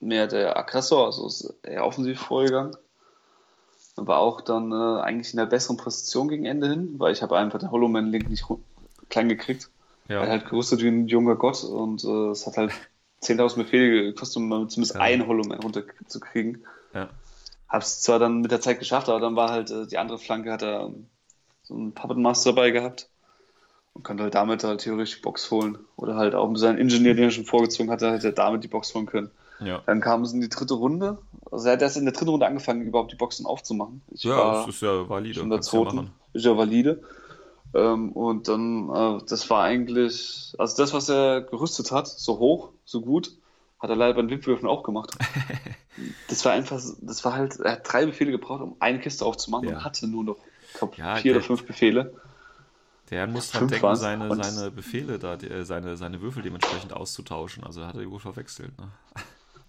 mehr der Aggressor, also ist eher offensiv vorgegangen. War auch dann äh, eigentlich in der besseren Position gegen Ende hin, weil ich habe einfach den Holoman-Link nicht ru- klein gekriegt. Er hat Ja. halt gerüstet wie ein junger Gott und äh, es hat halt 10.000 Befehle gekostet, um zumindest Ja. einen Holoman runterzukriegen. Ja. Hab's zwar dann mit der Zeit geschafft, aber dann war halt äh, die andere Flanke, hat er ähm, so einen Puppet Master dabei gehabt und konnte halt damit halt theoretisch die Box holen. Oder halt auch mit seinem Ingenieur, den er schon vorgezogen hatte, hätte er damit die Box holen können. Ja. Dann kam es in die dritte Runde. Also er hat erst in der dritten Runde angefangen, überhaupt die Boxen aufzumachen. Ich Ja, das ist ja valide. schon der ja machen. Ist ja valide. Ähm, und dann, äh, das war eigentlich, also das, was er gerüstet hat, so hoch, so gut, hat er leider bei den Wipwürfen auch gemacht. [laughs] das war einfach, das war halt, er hat drei Befehle gebraucht, um eine Kiste aufzumachen Ja. und hatte nur noch, ich glaube, Ja, vier der- oder fünf Befehle. Der muss dran denken, seine, seine Befehle da, die, äh, seine, seine Würfel dementsprechend auszutauschen. Also hat er die wohl verwechselt. Ne?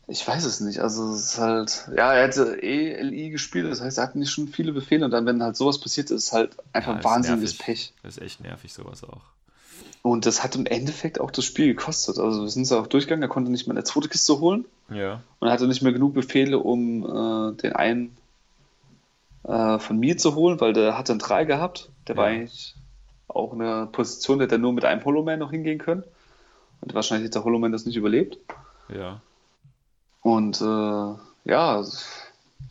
Ich weiß es nicht. Also es ist halt, ja, er hätte eh LI gespielt, das heißt, er hat nicht schon viele Befehle und dann, wenn halt sowas passiert, ist es halt einfach Ja, wahnsinniges. Pech. Das ist echt nervig, sowas auch. Und das hat im Endeffekt auch das Spiel gekostet. Also wir sind es auch durchgegangen, er konnte nicht mehr eine zweite Kiste holen Ja. und er hatte nicht mehr genug Befehle, um äh, den einen äh, von mir zu holen, weil der hatte einen 3 gehabt. Der war Ja. eigentlich auch in einer Position, der hätte nur mit einem Holoman noch hingehen können. Und wahrscheinlich hat der Holoman das nicht überlebt. Ja. Und äh, ja, es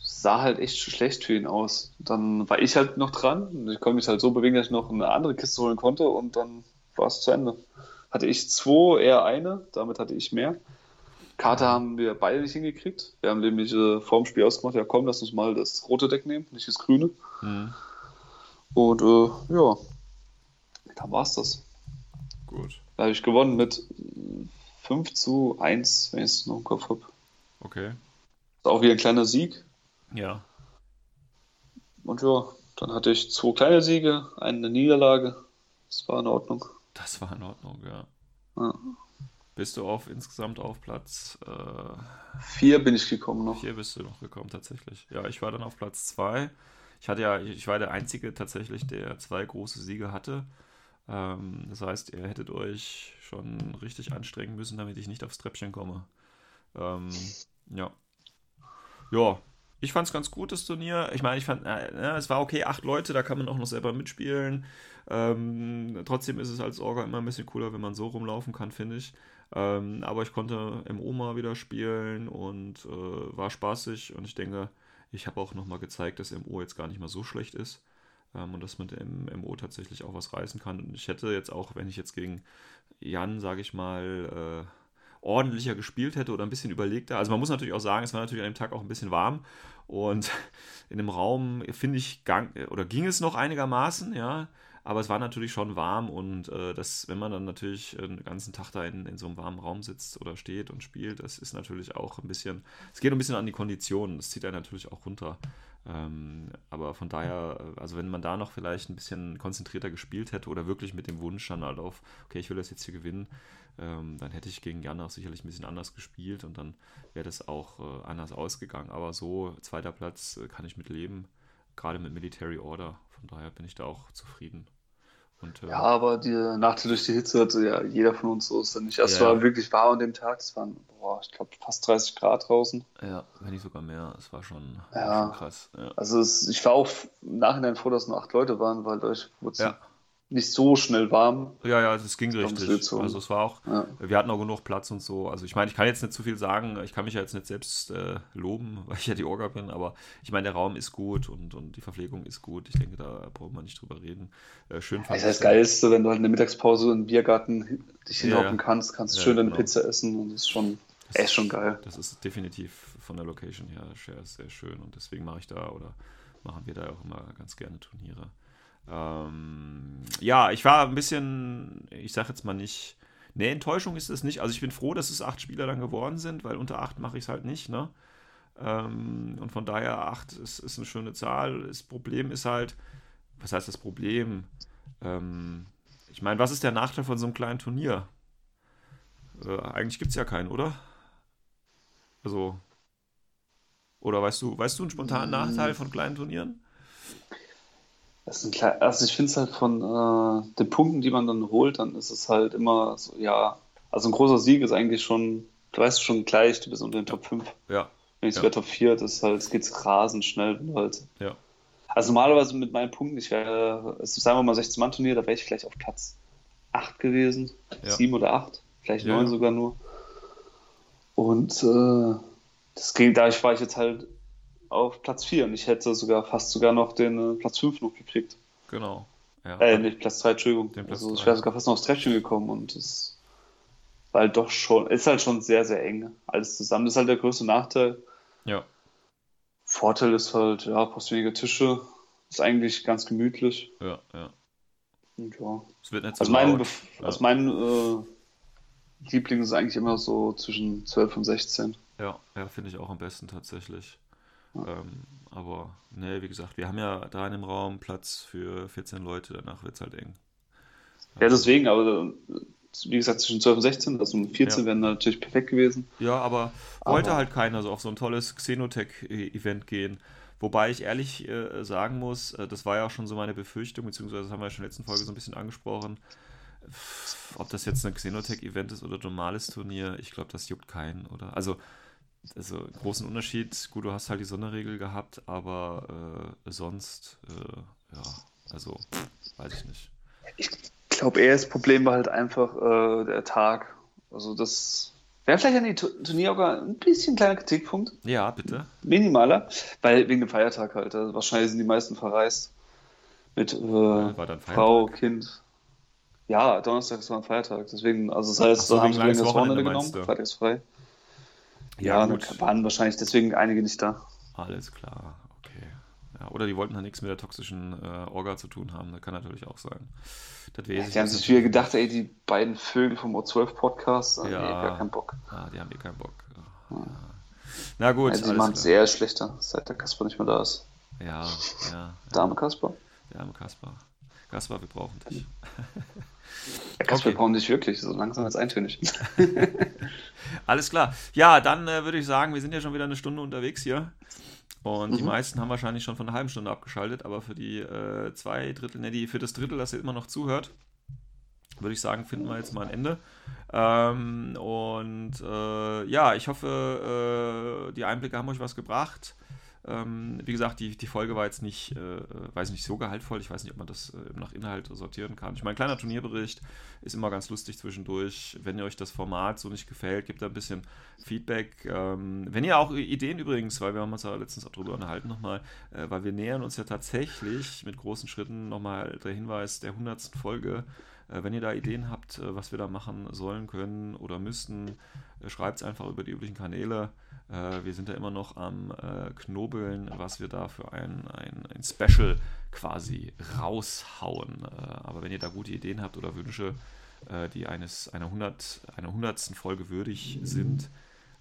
sah halt echt schlecht für ihn aus. Dann war ich halt noch dran. Und Ich konnte mich halt so bewegen, dass ich noch eine andere Kiste holen konnte und dann war es zu Ende. Hatte ich zwei, er eine, damit hatte ich mehr. Karte haben wir beide nicht hingekriegt. Wir haben nämlich äh, vor dem Spiel ausgemacht, ja komm, lass uns mal das rote Deck nehmen, nicht das grüne. Hm. Und äh, ja, dann war's das. Gut. Da habe ich gewonnen mit äh, 5 zu 1, wenn ich es noch im Kopf habe. Okay. Ist auch wieder ein kleiner Sieg. Ja. Und ja, dann hatte ich zwei kleine Siege, eine Niederlage. Das war in Ordnung. Das war in Ordnung, ja. Ja. Bist du auf insgesamt auf Platz äh, Vier bin ich gekommen noch. Hier bist du noch gekommen, tatsächlich. Ja, ich war dann auf Platz 2. Ich hatte ja, ich war der Einzige tatsächlich, der zwei große Siege hatte. Ähm, das heißt, ihr hättet euch schon richtig anstrengen müssen, damit ich nicht aufs Treppchen komme. Ähm, ja. Ja, ich fand es ganz gut, das Turnier. Ich meine, ich fand, äh, ja, es war okay, acht Leute, da kann man auch noch selber mitspielen. Ähm, trotzdem ist es als Orga immer ein bisschen cooler, wenn man so rumlaufen kann, finde ich. Ähm, aber ich konnte im Oma wieder spielen und äh, war spaßig und ich denke, ich habe auch nochmal gezeigt, dass MO jetzt gar nicht mal so schlecht ist ähm, und dass man im MO tatsächlich auch was reißen kann. Und ich hätte jetzt auch, wenn ich jetzt gegen Jan, sage ich mal, äh, ordentlicher gespielt hätte oder ein bisschen überlegter. Also man muss natürlich auch sagen, es war natürlich an dem Tag auch ein bisschen warm und [laughs] in dem Raum, finde ich, gang, oder ging es noch einigermaßen, ja. Aber es war natürlich schon warm und äh, das, wenn man dann natürlich einen ganzen Tag da in, in so einem warmen Raum sitzt oder steht und spielt, das ist natürlich auch ein bisschen, es geht ein bisschen an die Konditionen, das zieht einen natürlich auch runter. Ähm, aber von daher, äh, also wenn man da noch vielleicht ein bisschen konzentrierter gespielt hätte oder wirklich mit dem Wunsch dann halt auf, okay, ich will das jetzt hier gewinnen, ähm, dann hätte ich gegen Jan auch sicherlich ein bisschen anders gespielt und dann wäre das auch äh, anders ausgegangen. Aber so, zweiter Platz äh, kann ich mit leben, gerade mit Military Order. Von daher bin ich da auch zufrieden. Und, äh, Ja, aber die Nachteil durch die Hitze hatte ja jeder von uns so ist dann nicht. Es Ja. war wirklich warm an dem Tag. Es waren, boah, ich glaube, fast 30 Grad draußen. ja, wenn nicht sogar mehr, es war schon, Ja. schon krass. Ja. Also es, ich war auch im Nachhinein froh, dass nur acht Leute waren, weil dadurch wurde es Ja. Nicht so schnell warm. Ja, ja, das ging richtig. Also es war auch, Ja. wir hatten auch genug Platz und so. Also ich meine, ich kann jetzt nicht zu viel sagen, ich kann mich ja jetzt nicht selbst äh, loben, [laughs] weil ich ja die Orga bin, aber ich meine, der Raum ist gut und, und die Verpflegung ist gut. Ich denke, da braucht man nicht drüber reden. Äh, schön fand Das ist das ich- Geilste, wenn du halt in der Mittagspause im Biergarten dich Ja, hinhocken ja. kannst, kannst Ja, schön deine genau. Pizza essen und das ist schon Das echt ist- schon geil. Das ist definitiv von der Location her sehr, sehr schön und deswegen mache ich da oder machen wir da auch immer ganz gerne Turniere. Ähm, ja, ich war ein bisschen, ich sage jetzt mal nicht, ne, Enttäuschung ist es nicht. Also ich bin froh, dass es acht Spieler dann geworden sind, weil unter acht mache ich es halt nicht, ne? Ähm, und von daher acht ist, ist eine schöne Zahl. Das Problem ist halt, was heißt das Problem? Ähm, ich meine, was ist der Nachteil von so einem kleinen Turnier? Äh, eigentlich gibt es ja keinen, oder? Also. Oder weißt du, weißt du einen spontanen Nachteil von kleinen Turnieren? Klein, also ich finde es halt von äh, den Punkten, die man dann holt, dann ist es halt immer so, ja, also ein großer Sieg ist eigentlich schon, du weißt schon gleich, du bist unter den Top 5. Ja, Wenn ich Ja. sogar Top 4, das halt, es geht rasend schnell, wenn halt. ja. Also normalerweise mit meinen Punkten, ich wäre, sagen wir mal 16-Mann-Turnier, da wäre ich gleich auf Platz 8 gewesen, Ja. 7 oder 8, vielleicht Ja, 9 ja. sogar nur. Und äh, das ging, dadurch war ich jetzt halt auf Platz 4 und ich hätte sogar fast sogar noch den äh, Platz 5 noch gekriegt. Genau. Ja. Äh, nicht Platz 3, Entschuldigung. Den Platz also ich drei. wäre sogar fast noch aufs Treppchen gekommen und es war halt doch schon, ist halt schon sehr, sehr eng. Alles zusammen. Das ist halt der größte Nachteil. ja. Vorteil ist halt, ja, brauchst weniger Tische. Ist eigentlich ganz gemütlich. Ja, ja. Und ja. Es wird nicht so Also mein, Ja. also mein äh, Liebling ist eigentlich immer so zwischen 12 und 16. Ja, ja, finde ich auch am besten tatsächlich. Ähm, aber, ne, wie gesagt, wir haben ja da in dem Raum Platz für 14 Leute, danach wird es halt eng. Ja, deswegen, aber äh, wie gesagt, zwischen 12 und 16, also um 14 Ja. wären natürlich perfekt gewesen. Ja, aber wollte Aber- halt keiner so auf so ein tolles Xenotech-Event gehen. Wobei ich ehrlich äh, sagen muss, äh, das war ja auch schon so meine Befürchtung, beziehungsweise das haben wir ja schon in der letzten Folge so ein bisschen angesprochen. Ob das jetzt ein Xenotech-Event ist oder ein normales Turnier, ich glaube, das juckt keinen, oder? Also, also großen Unterschied, gut, du hast halt die Sonderregel gehabt, aber äh, sonst, äh, ja, also, weiß ich nicht. Ich glaube eher das Problem war halt einfach äh, der Tag. Also das wäre vielleicht an die Tu- Turnierorga ein bisschen kleiner Kritikpunkt, Ja, bitte. minimaler, weil wegen dem Feiertag halt. Also wahrscheinlich sind die meisten verreist mit äh, Frau? Kind. Ja, Donnerstag ist war ein Feiertag, deswegen, also das heißt, Ach so, da haben sie das Wochenende Wochenende genommen? Freitag ist frei. Ja, Ja, waren wahrscheinlich deswegen einige nicht da. Alles klar, okay. Ja, oder die wollten halt nichts mit der toxischen äh, Orga zu tun haben, das kann natürlich auch sein. Das ich Die haben sich wieder gedacht, ey, die beiden Vögel vom O12-Podcast, Ja. ja. nee, gar keinen Bock. Ah, die haben eh keinen Bock. Ja. Na gut, Also, die machen eher schlechter, seit der Kasper nicht mehr da ist. Ja, ja, ja. Dame Kasper? Der arme Kaspar. Kaspar, wir brauchen dich. Ja, Kasper, Okay. wir brauchen dich wirklich, so langsam als eintönig. [laughs] Alles klar. Ja, dann äh, würde ich sagen, wir sind ja schon wieder eine Stunde unterwegs hier. Und die Mhm. meisten haben wahrscheinlich schon von einer halben Stunde abgeschaltet, aber für die äh, zwei Drittel, ne, die, für das Drittel, das ihr immer noch zuhört, würde ich sagen, finden wir jetzt mal ein Ende. Ähm, und äh, ja, ich hoffe, äh, die Einblicke haben euch was gebracht. Ähm, wie gesagt, die, die Folge war jetzt nicht, äh, weiß nicht, so gehaltvoll. Ich weiß nicht, ob man das äh, nach Inhalt sortieren kann. Ich meine, kleiner Turnierbericht ist immer ganz lustig zwischendurch. Wenn ihr euch das Format so nicht gefällt, gebt da ein bisschen Feedback. Ähm, wenn ihr auch Ideen übrigens, weil wir haben uns ja letztens auch drüber unterhalten nochmal, äh, weil wir nähern uns ja tatsächlich mit großen Schritten nochmal der Hinweis der 100. Folge. Äh, wenn ihr da Ideen habt, äh, was wir da machen sollen, können oder müssten, schreibt es einfach über die üblichen Kanäle. Äh, wir sind da immer noch am äh, Knobeln, was wir da für ein, ein, ein Special quasi raushauen. Äh, aber wenn ihr da gute Ideen habt oder Wünsche, äh, die eines, einer, 100, einer 100. Folge würdig sind,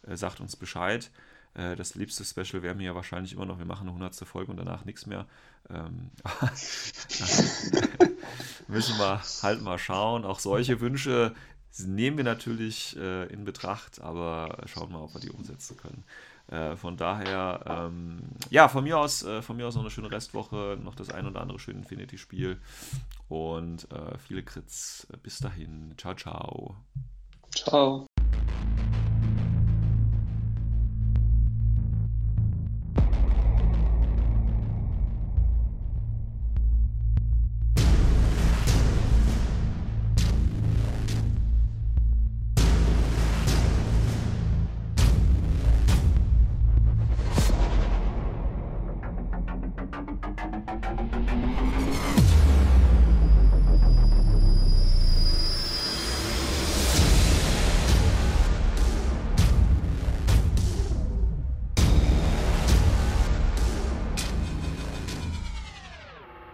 äh, sagt uns Bescheid. Äh, das liebste Special wäre mir ja wahrscheinlich immer noch, wir machen eine 100. Folge und danach nichts mehr. Ähm, [laughs] [laughs] müssen wir halt mal schauen. Auch solche Wünsche nehmen wir natürlich äh, in Betracht, aber schauen wir mal, ob wir die umsetzen können. Äh, von daher, ähm, ja, von mir aus, äh, von mir aus noch eine schöne Restwoche, noch das ein oder andere schöne Infinity-Spiel und äh, viele Crits. Bis dahin, ciao, ciao. Ciao.